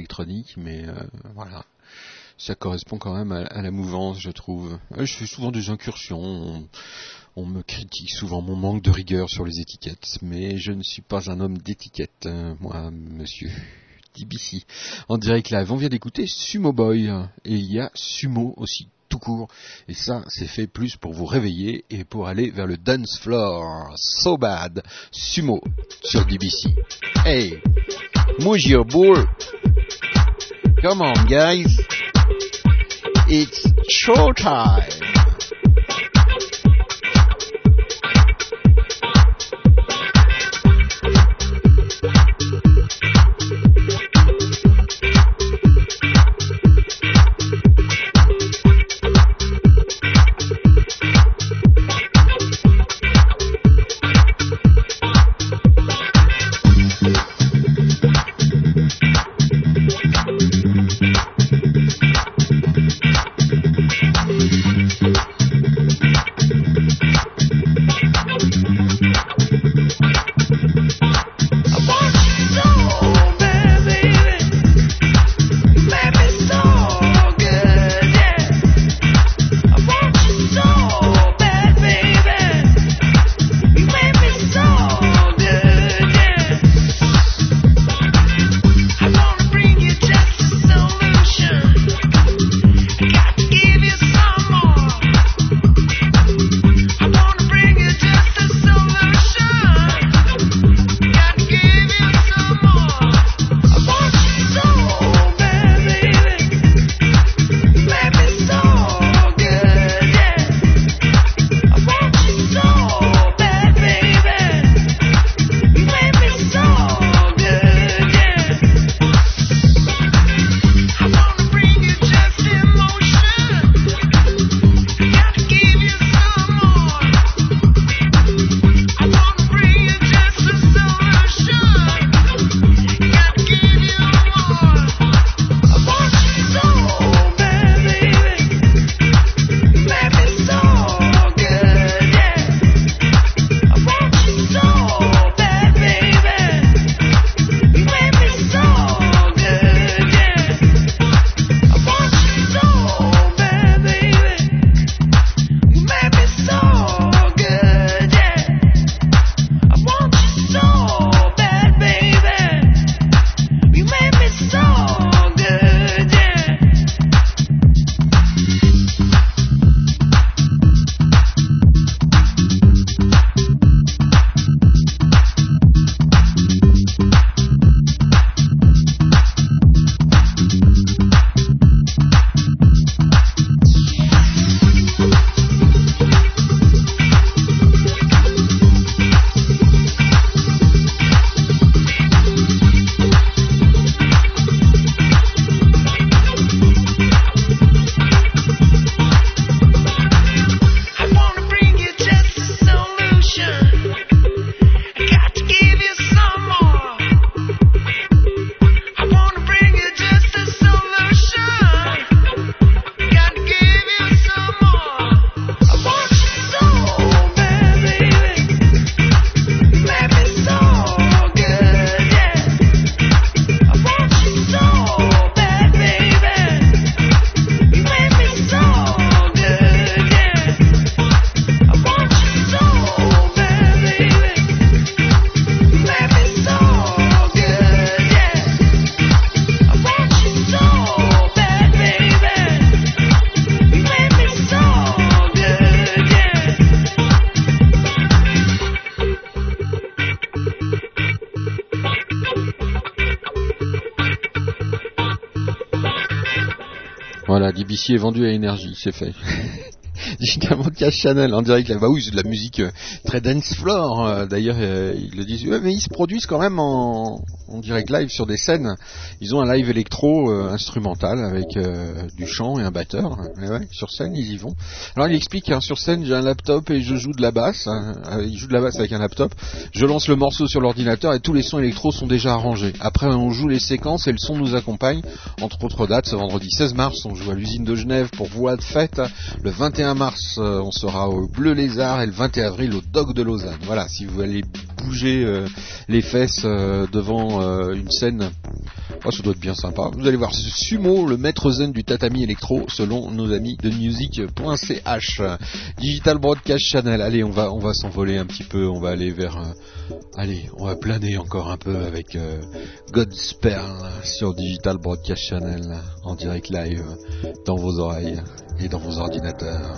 électronique, mais euh, voilà. Ça correspond quand même à, la mouvance, je trouve. Euh, Je fais souvent des incursions. On, me critique souvent mon manque de rigueur sur les étiquettes, mais je ne suis pas un homme d'étiquette, hein, moi, monsieur. DBC. En direct live, on vient d'écouter Sumo Boy. Et il y a Sumo aussi, tout court. Et ça, c'est fait plus pour vous réveiller et pour aller vers le dance floor. So bad. Sumo sur DBC. Hey, move your bull. Come on, guys. It's showtime. DBC est vendu à énergie, c'est fait. Digital Broadcast Channel en direct. Bah oui, c'est de la musique euh, très dance floor. euh, D'ailleurs, euh, ils le disent. Mais ils se produisent quand même en, direct live sur des scènes. Ils ont un live électro instrumental avec du chant et un batteur. Sur scène, ils y vont. Alors il explique hein, sur scène, j'ai un laptop et je joue de la basse. hein. Il joue de la basse avec un laptop. Je lance le morceau sur l'ordinateur et tous les sons électro sont déjà arrangés. Après, on joue les séquences et le son nous accompagne. Entre autres dates, ce vendredi 16 mars, on joue à l'usine de Genève pour Voix de fête. Le 21 mars, euh, on sera au Bleu Lézard et le 21 avril au Dog de Lausanne. Voilà, si vous allez bouger euh, les fesses euh, devant une scène, oh, ça doit être bien sympa. Vous allez voir Sumo, le maître zen du tatami électro, selon nos amis de music.ch. Digital Broadcast Channel. Allez, on va s'envoler un petit peu, on va aller vers allez, on va planer encore un peu avec Godspear sur Digital Broadcast Channel en direct live dans vos oreilles et dans vos ordinateurs.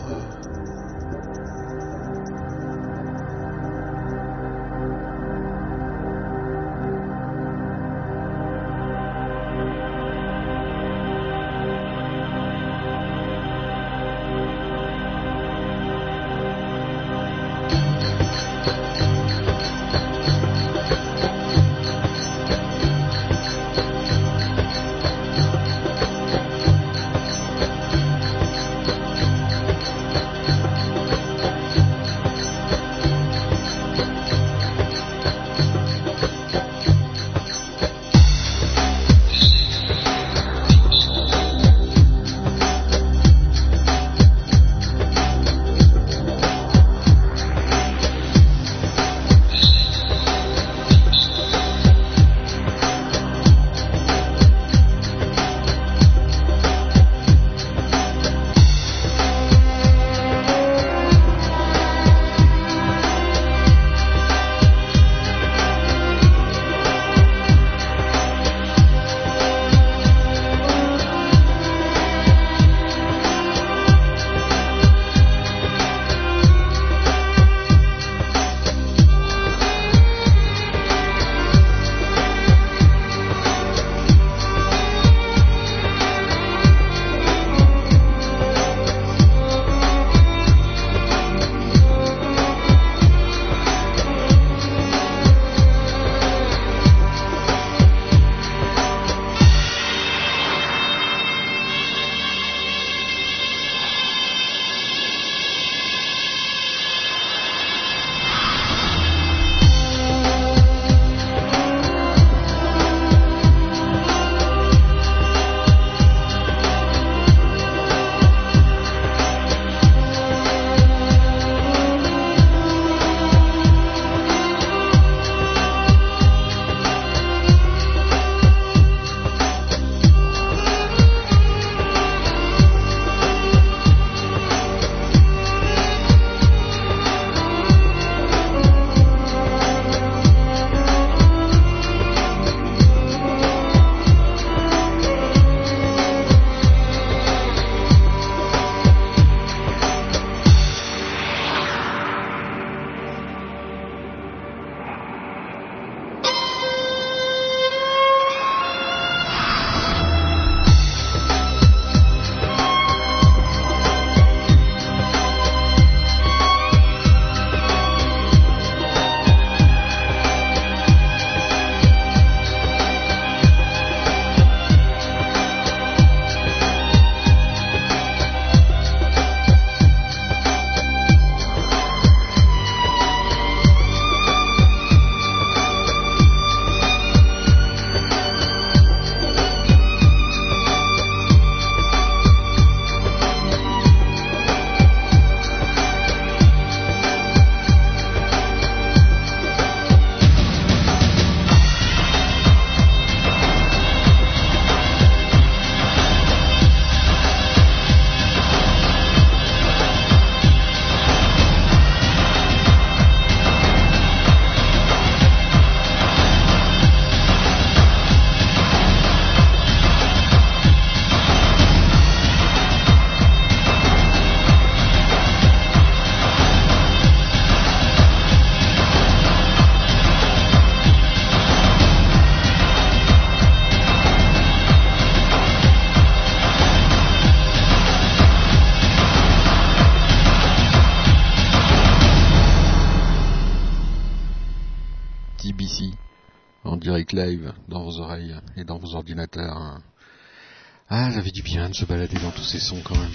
Ah, j'avais du bien de se balader dans tous ces sons quand même.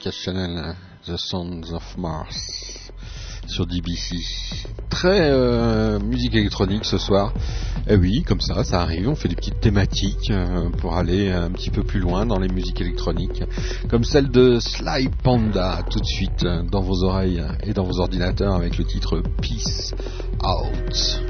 Digital Broadcast Channel, The Sons of Mars sur DBC. Très euh, musique électronique ce soir. Eh oui, comme ça, ça arrive. On fait des petites thématiques euh, pour aller un petit peu plus loin dans les musiques électroniques, comme celle de Sly Panda, tout de suite dans vos oreilles et dans vos ordinateurs avec le titre Peace Out.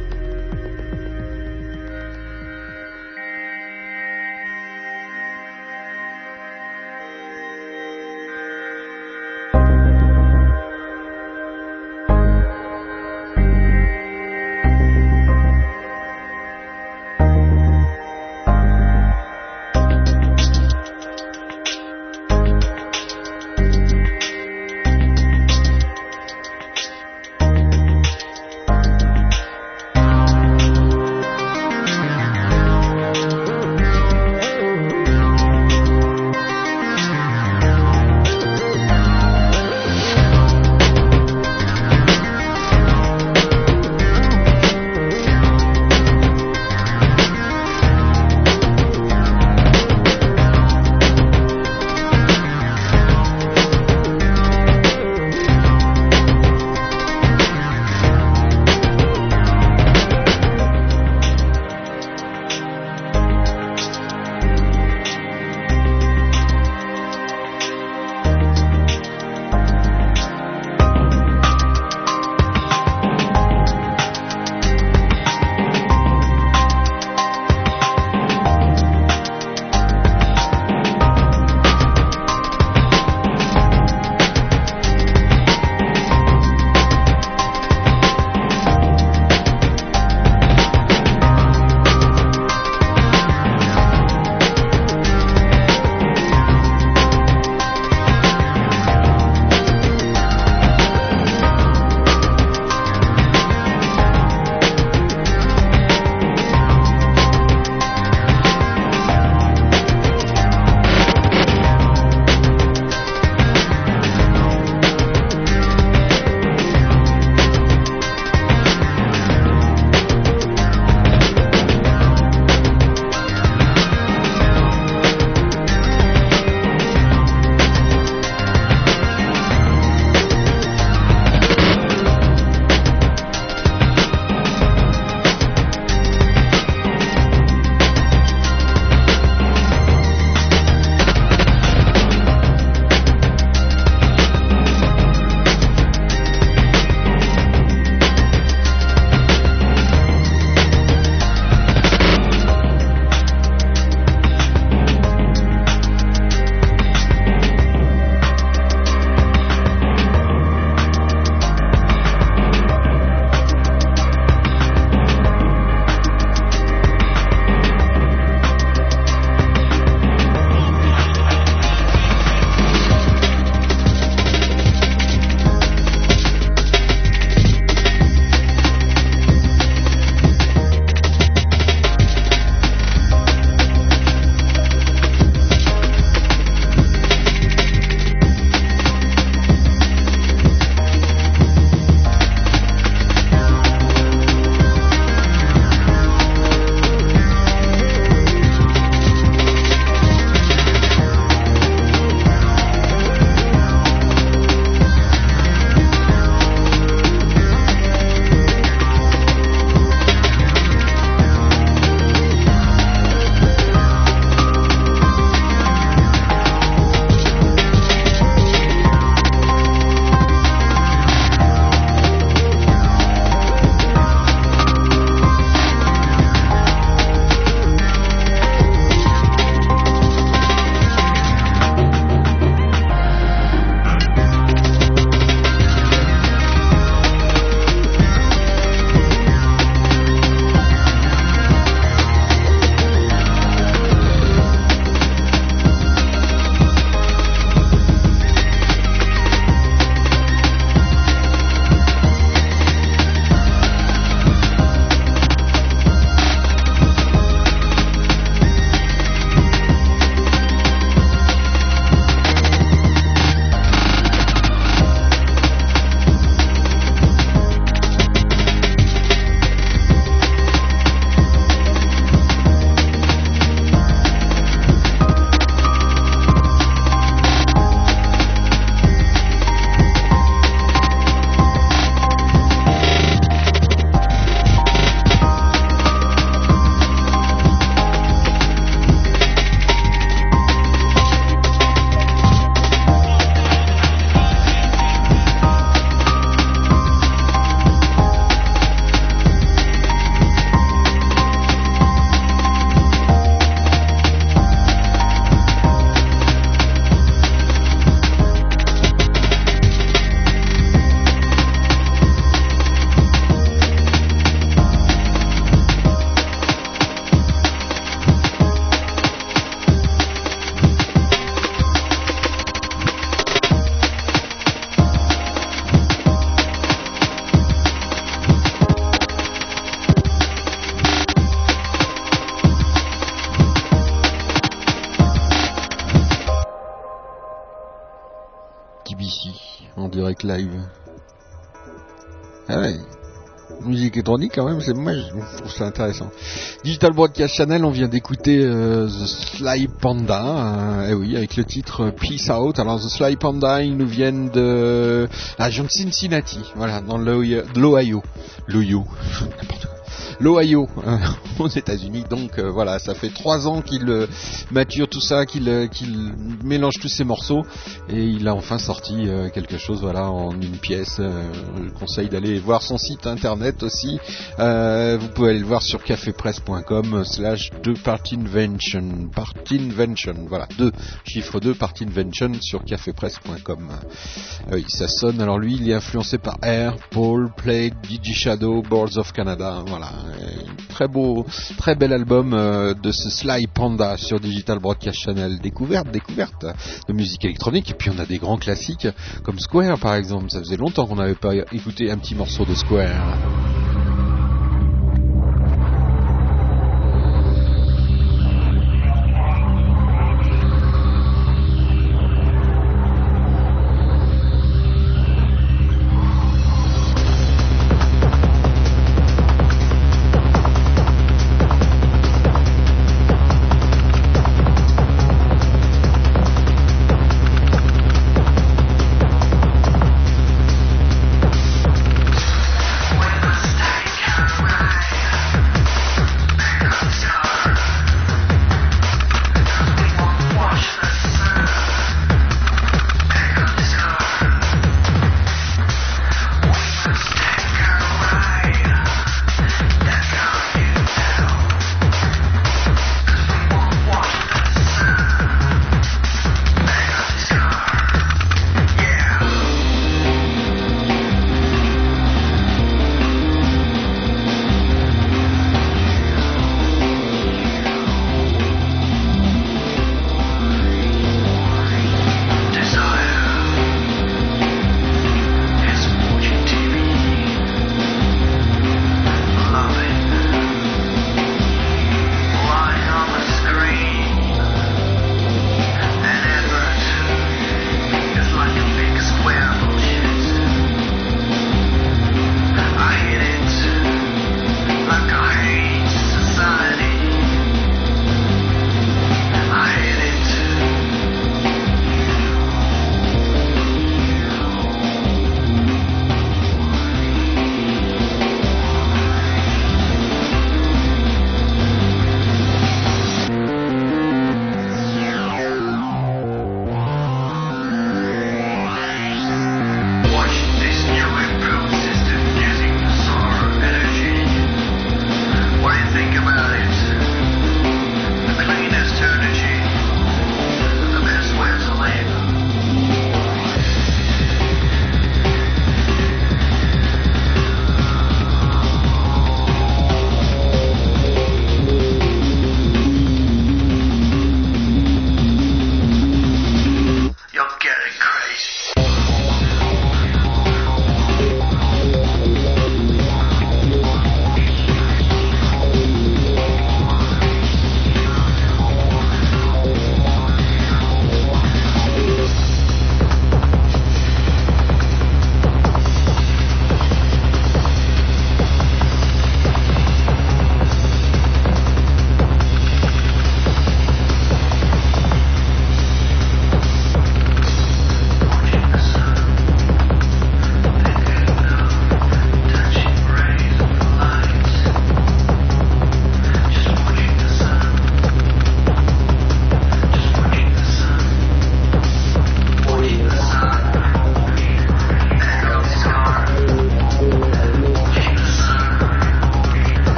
Live. Ah ouais. Musique électronique quand même, c'est moi je trouve ça intéressant. Digital Broadcast Channel, on vient d'écouter euh, The Sly Panda, euh, eh oui, avec le titre Peace Out. Alors The Sly Panda, ils nous viennent de la région de Cincinnati, voilà, dans l'Ohio, l'Ohio, n'importe. L'Ohio, euh, aux États-Unis. Donc euh, voilà, ça fait trois ans qu'il euh, mature tout ça, qu'il euh, qu'il mélange tous ces morceaux, et il a enfin sorti quelque chose, voilà, en une pièce. Je conseille d'aller voir son site internet aussi. Vous pouvez aller le voir sur cafépresse.com slash 2 partinvention. Partinvention, voilà, 2, chiffre 2, partinvention sur cafépresse.com. Ça sonne. Alors lui, il est influencé par Air, Paul, Plague, DJ Shadow, Boards of Canada. Voilà, très beau, très bel album euh, de ce Sly Panda sur Digital Broadcast Channel. Découverte, découverte de musique électronique. Et puis on a des grands classiques comme Square par exemple. Ça faisait longtemps qu'on n'avait pas écouté un petit morceau de Square.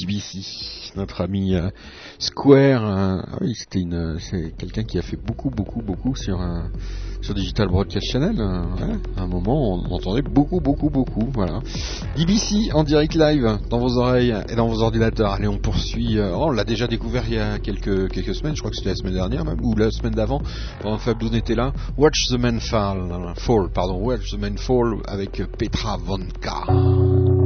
DBC, notre ami euh, Square. ah c'était c'est quelqu'un qui a fait beaucoup, beaucoup, beaucoup sur Digital Broadcast Channel. ouais. À un moment, on entendait beaucoup, beaucoup, beaucoup. Voilà. DBC en direct live dans vos oreilles et dans vos ordinateurs. Allez, on poursuit. euh, on l'a déjà découvert il y a quelques semaines. Je crois que c'était la semaine dernière même ou la semaine d'avant. Quand Fabien était là. Watch the Man Fall, Fall, pardon. Watch the Man Fall avec Petra Vonka. Thank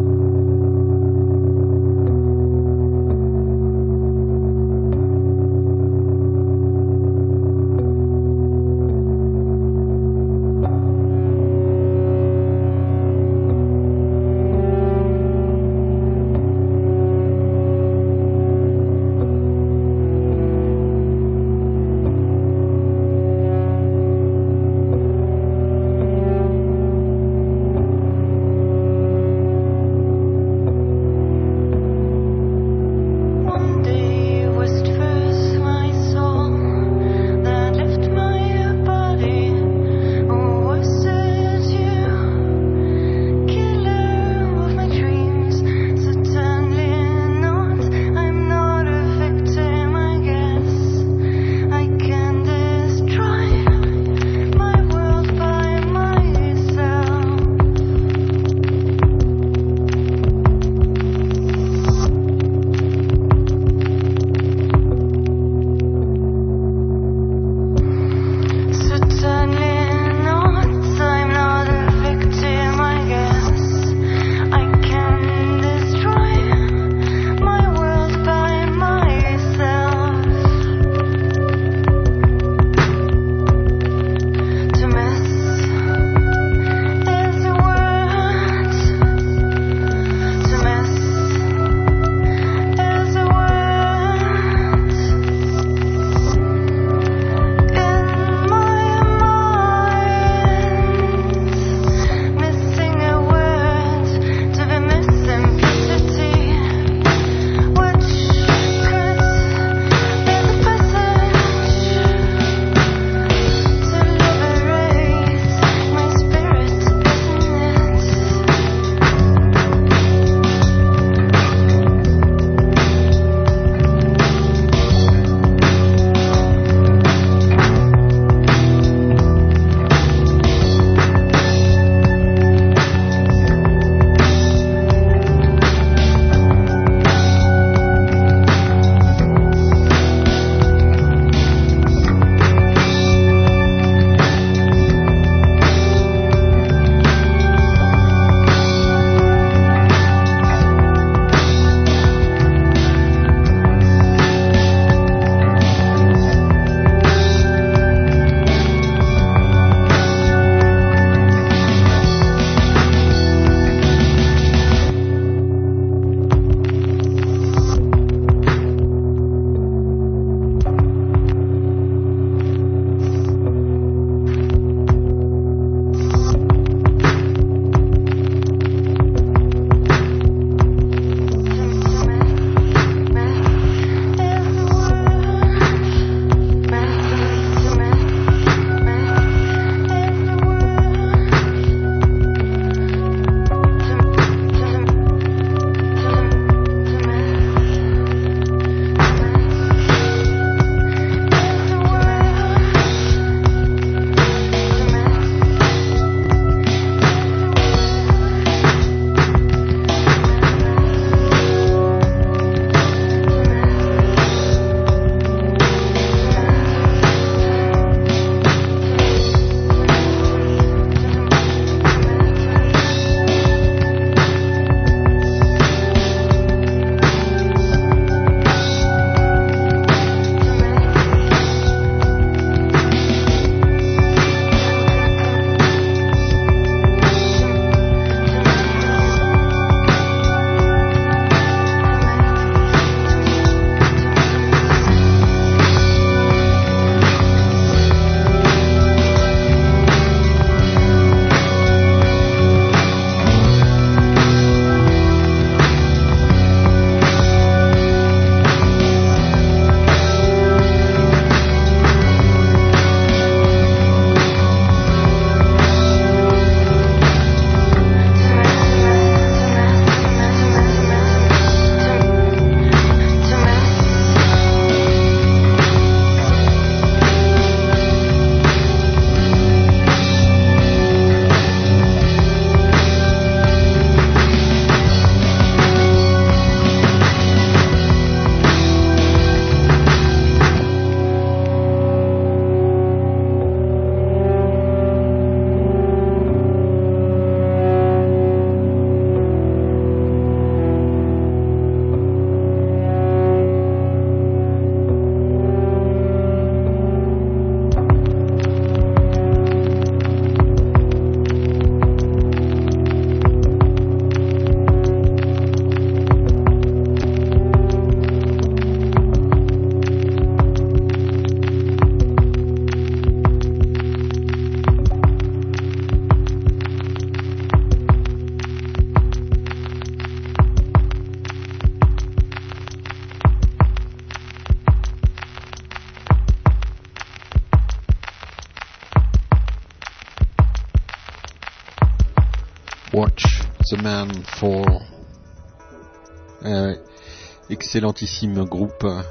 excellentissime groupe euh,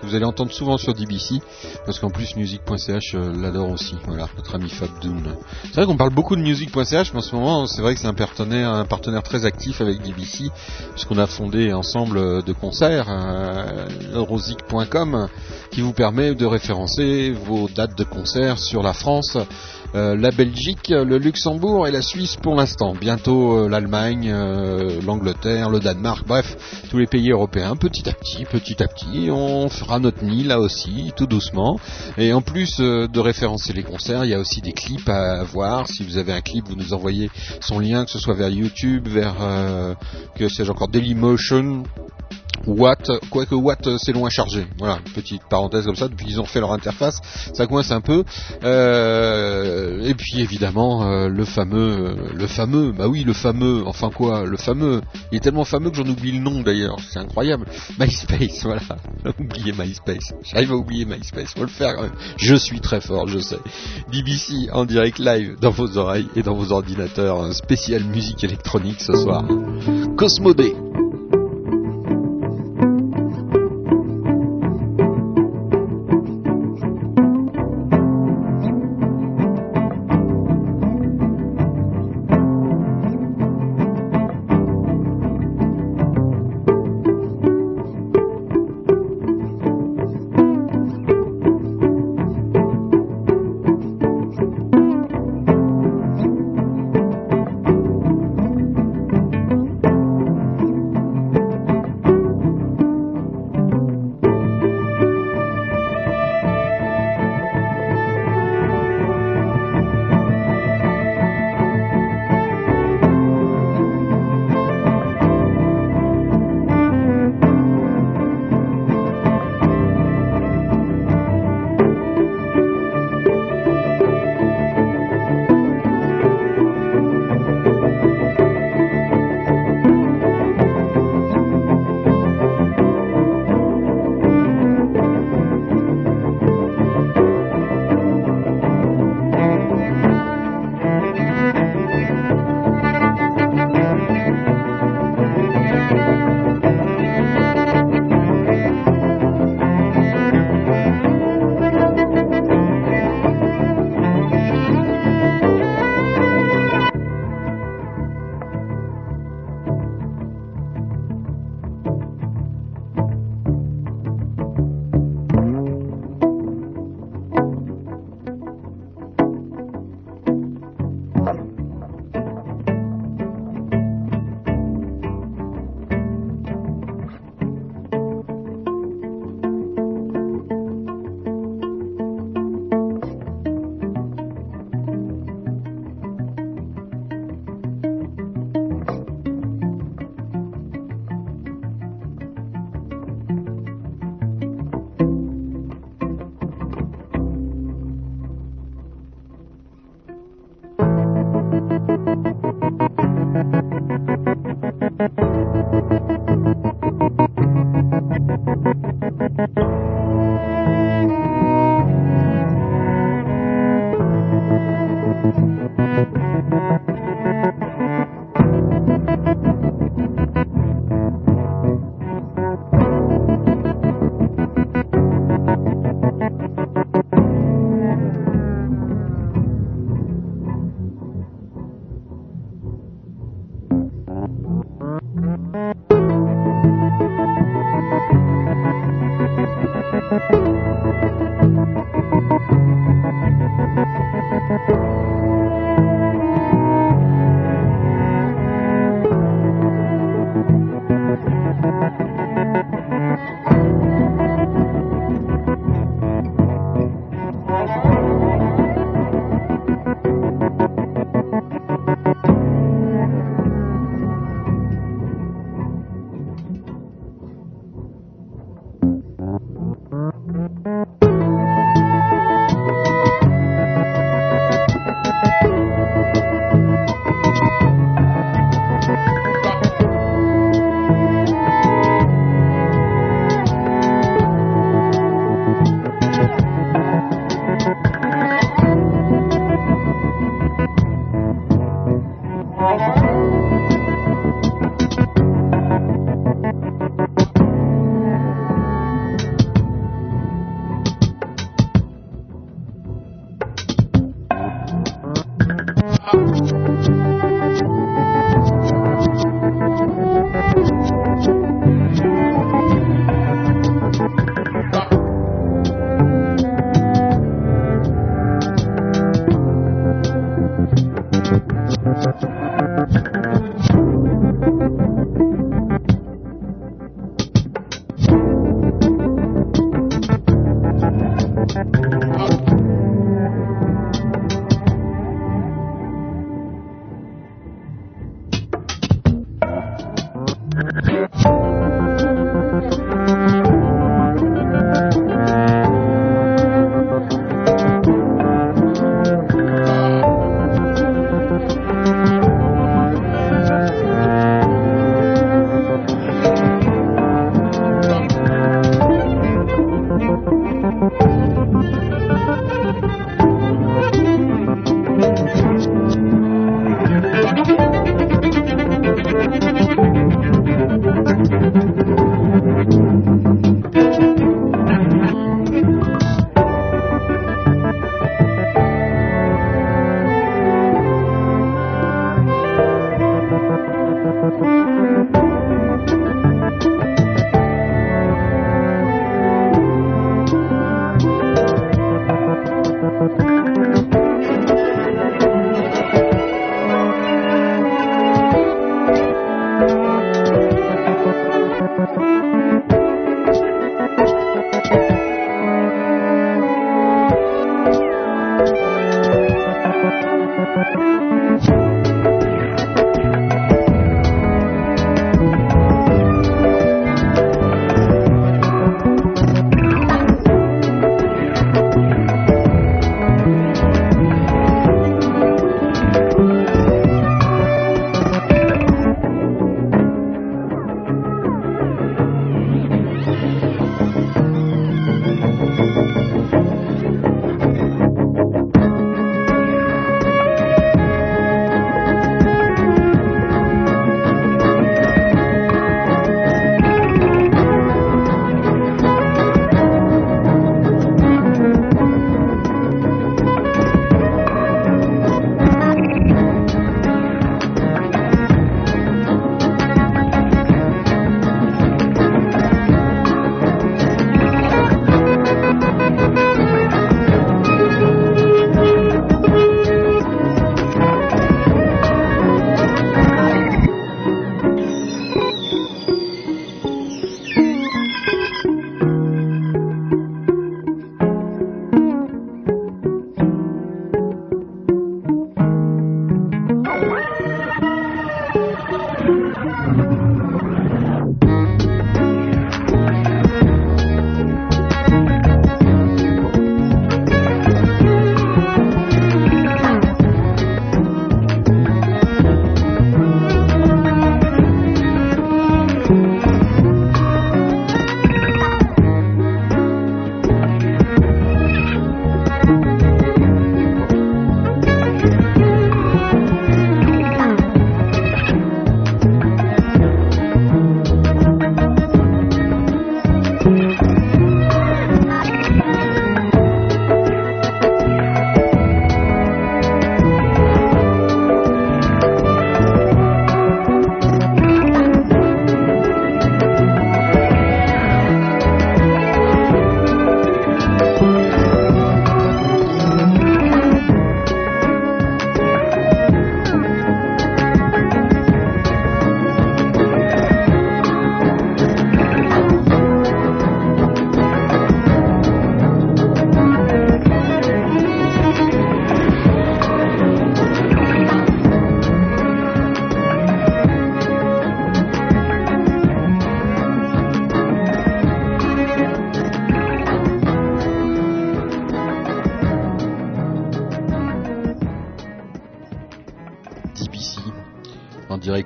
que vous allez entendre souvent sur DBC parce qu'en plus music.ch euh, l'adore aussi. Voilà, notre ami Fab Doon. C'est vrai qu'on parle beaucoup de music.ch, mais en ce moment, c'est vrai que c'est un partenaire, un partenaire très actif avec DBC puisqu'on a fondé ensemble euh, de concerts euh, rosic.com qui vous permet de référencer vos dates de concert sur la France, euh, la Belgique, le Luxembourg et la Suisse pour l'instant. Bientôt euh, l'Allemagne, euh, l'Angleterre, le Danemark, bref, tous les pays européens. Petit à petit, petit à petit, on fera notre nid là aussi, tout doucement. Et en plus de référencer les concerts, il y a aussi des clips à voir. Si vous avez un clip, vous nous envoyez son lien, que ce soit vers YouTube, vers que sais-je encore, Dailymotion. Watt, quoique Watt euh, c'est long à charger. Voilà, petite parenthèse comme ça. Depuis qu'ils ont fait leur interface, ça coince un peu. Euh, et puis évidemment euh, le fameux, euh, le fameux, bah oui le fameux. Enfin quoi, le fameux. Il est tellement fameux que j'en oublie le nom d'ailleurs. C'est incroyable. MySpace, voilà. Oublié MySpace. J'arrive à oublier MySpace. Faut le faire quand même. Je suis très fort, je sais. BBC en direct live dans vos oreilles et dans vos ordinateurs. Spécial musique électronique ce soir. Cosmodé.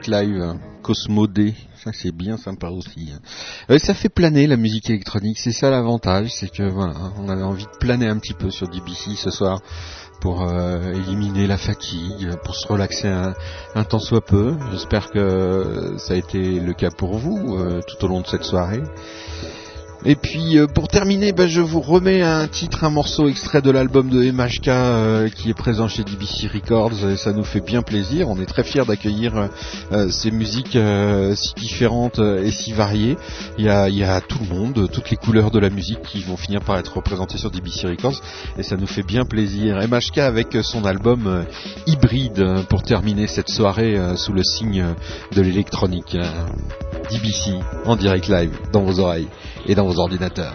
Live hein. Cosmo D ça c'est bien sympa aussi hein. Euh, ça fait planer la musique électronique c'est ça l'avantage c'est que voilà on avait envie de planer un petit peu sur DBC ce soir pour euh, éliminer la fatigue, pour se relaxer un, un temps soit peu. J'espère que ça a été le cas pour vous euh, tout au long de cette soirée. Et puis euh, pour terminer, ben, je vous remets un titre, un morceau extrait de l'album de MHK euh, qui est présent chez DBC Records et ça nous fait bien plaisir. On est très fiers d'accueillir euh, ces musiques si différentes et si variées. Il y, a, il y a tout le monde, toutes les couleurs de la musique qui vont finir par être représentées sur DBC Records et ça nous fait bien plaisir. MHK avec son album hybride pour terminer cette soirée sous le signe de l'électronique. DBC en direct live dans vos oreilles et dans vos ordinateurs.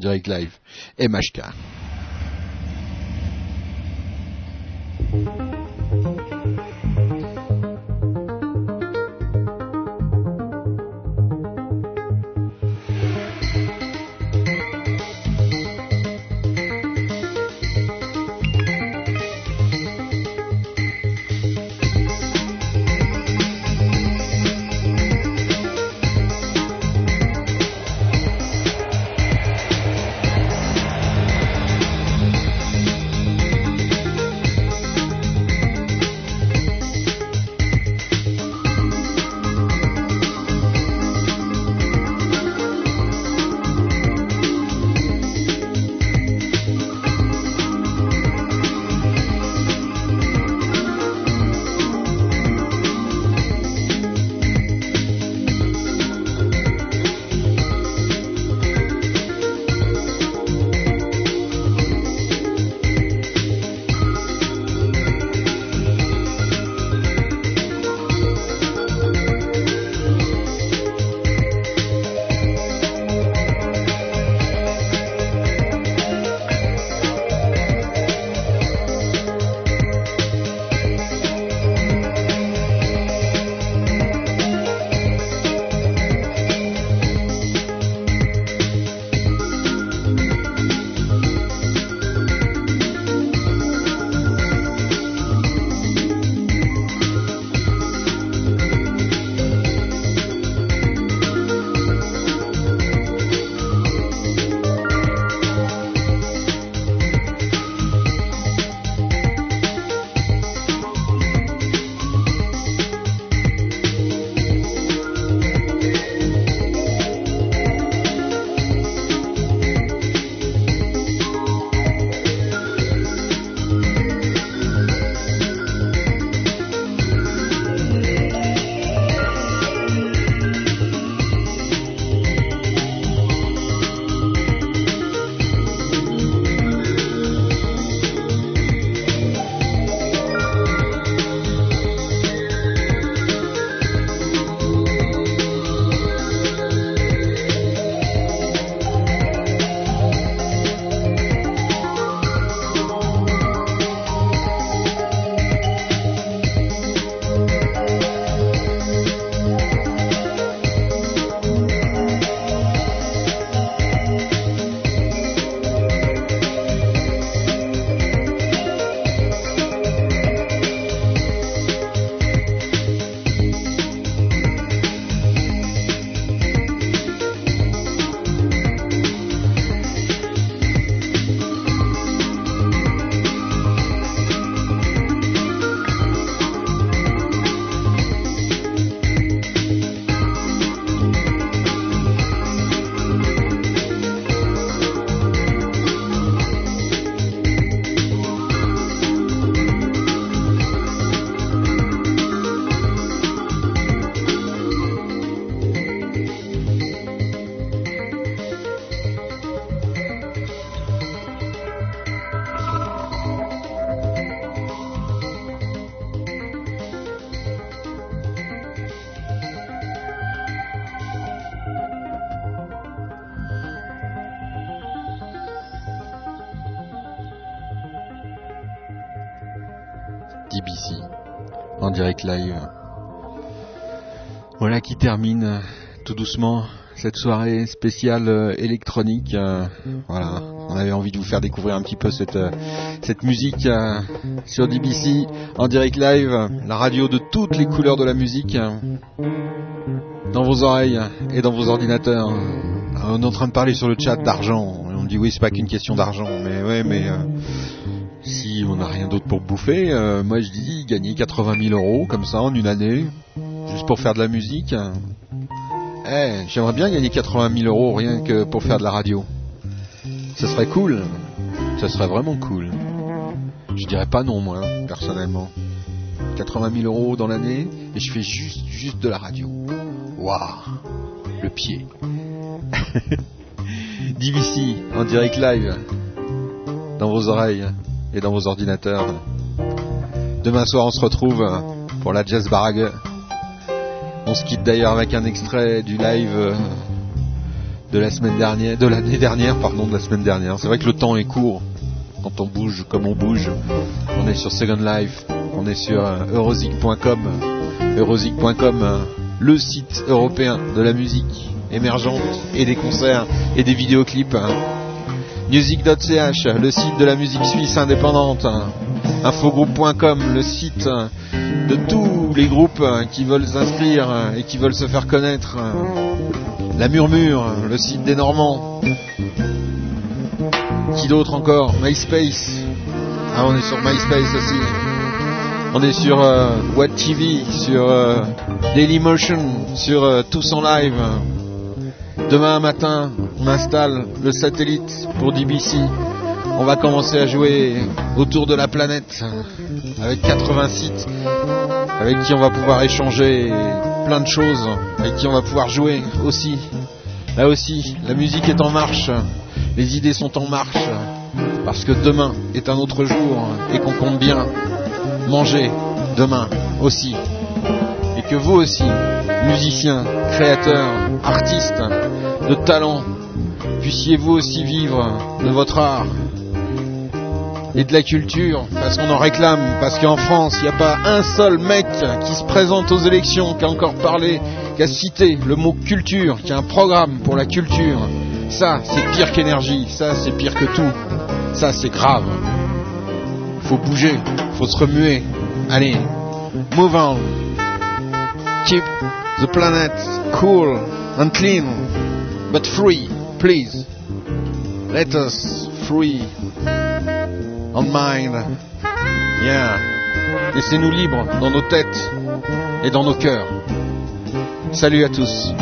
Direct live. MHK. Termine euh, tout doucement cette soirée spéciale euh, électronique. euh, voilà, on avait envie de vous faire découvrir un petit peu cette, musique sur DBC en direct live, la radio de toutes les couleurs de la musique dans vos oreilles et dans vos ordinateurs. On est en train de parler sur le chat d'argent. On dit oui, c'est pas qu'une question d'argent, mais ouais, mais si on n'a rien d'autre pour bouffer, moi je dis gagner 80 000 euros comme ça en une année, juste pour faire de la musique. Eh, j'aimerais bien gagner 80 000 euros rien que pour faire de la radio. Ça serait cool. Ça serait vraiment cool. Je dirais pas non moi, personnellement. 80 000 euros dans l'année, et je fais juste, juste de la radio. Waouh, le pied. DBC en direct live dans vos oreilles et dans vos ordinateurs. Demain soir, on se retrouve pour la Jazz Barague. On se quitte d'ailleurs avec un extrait du live euh, de la semaine dernière, de l'année dernière, pardon, de la semaine dernière. C'est vrai que le temps est court quand on bouge comme on bouge. On est sur Second Life, on est sur euh, eurosic.com, eurosic.com, euh, le site européen de la musique émergente et des concerts et des vidéoclips. Music.ch, le site de la musique suisse indépendante. Infogroup.com, le site de tous les groupes qui veulent s'inscrire et qui veulent se faire connaître. La Murmure, le site des Normands. Qui d'autre encore? MySpace. Ah, on est sur MySpace aussi. On est sur euh, What TV, sur euh, Dailymotion, sur euh, Tous en Live. Demain matin, on installe le satellite pour DBC. On va commencer à jouer autour de la planète avec 80 sites avec qui on va pouvoir échanger plein de choses, avec qui on va pouvoir jouer aussi. Là aussi, la musique est en marche, les idées sont en marche, parce que demain est un autre jour et qu'on compte bien manger demain aussi. Et que vous aussi, musiciens, créateurs, artistes de talent, puissiez vous aussi vivre de votre art et de la culture, parce qu'on en réclame, parce qu'en France, il n'y a pas un seul mec qui se présente aux élections, qui a encore parlé, qui a cité le mot culture, qui a un programme pour la culture. Ça, c'est pire qu'énergie, ça, c'est pire que tout. Ça, c'est grave. Faut bouger, faut se remuer. Allez, move on. The planet cool and clean, but free, please. Let us free on mind. Yeah. Laissez-nous libres dans nos têtes et dans nos cœurs. Salut à tous.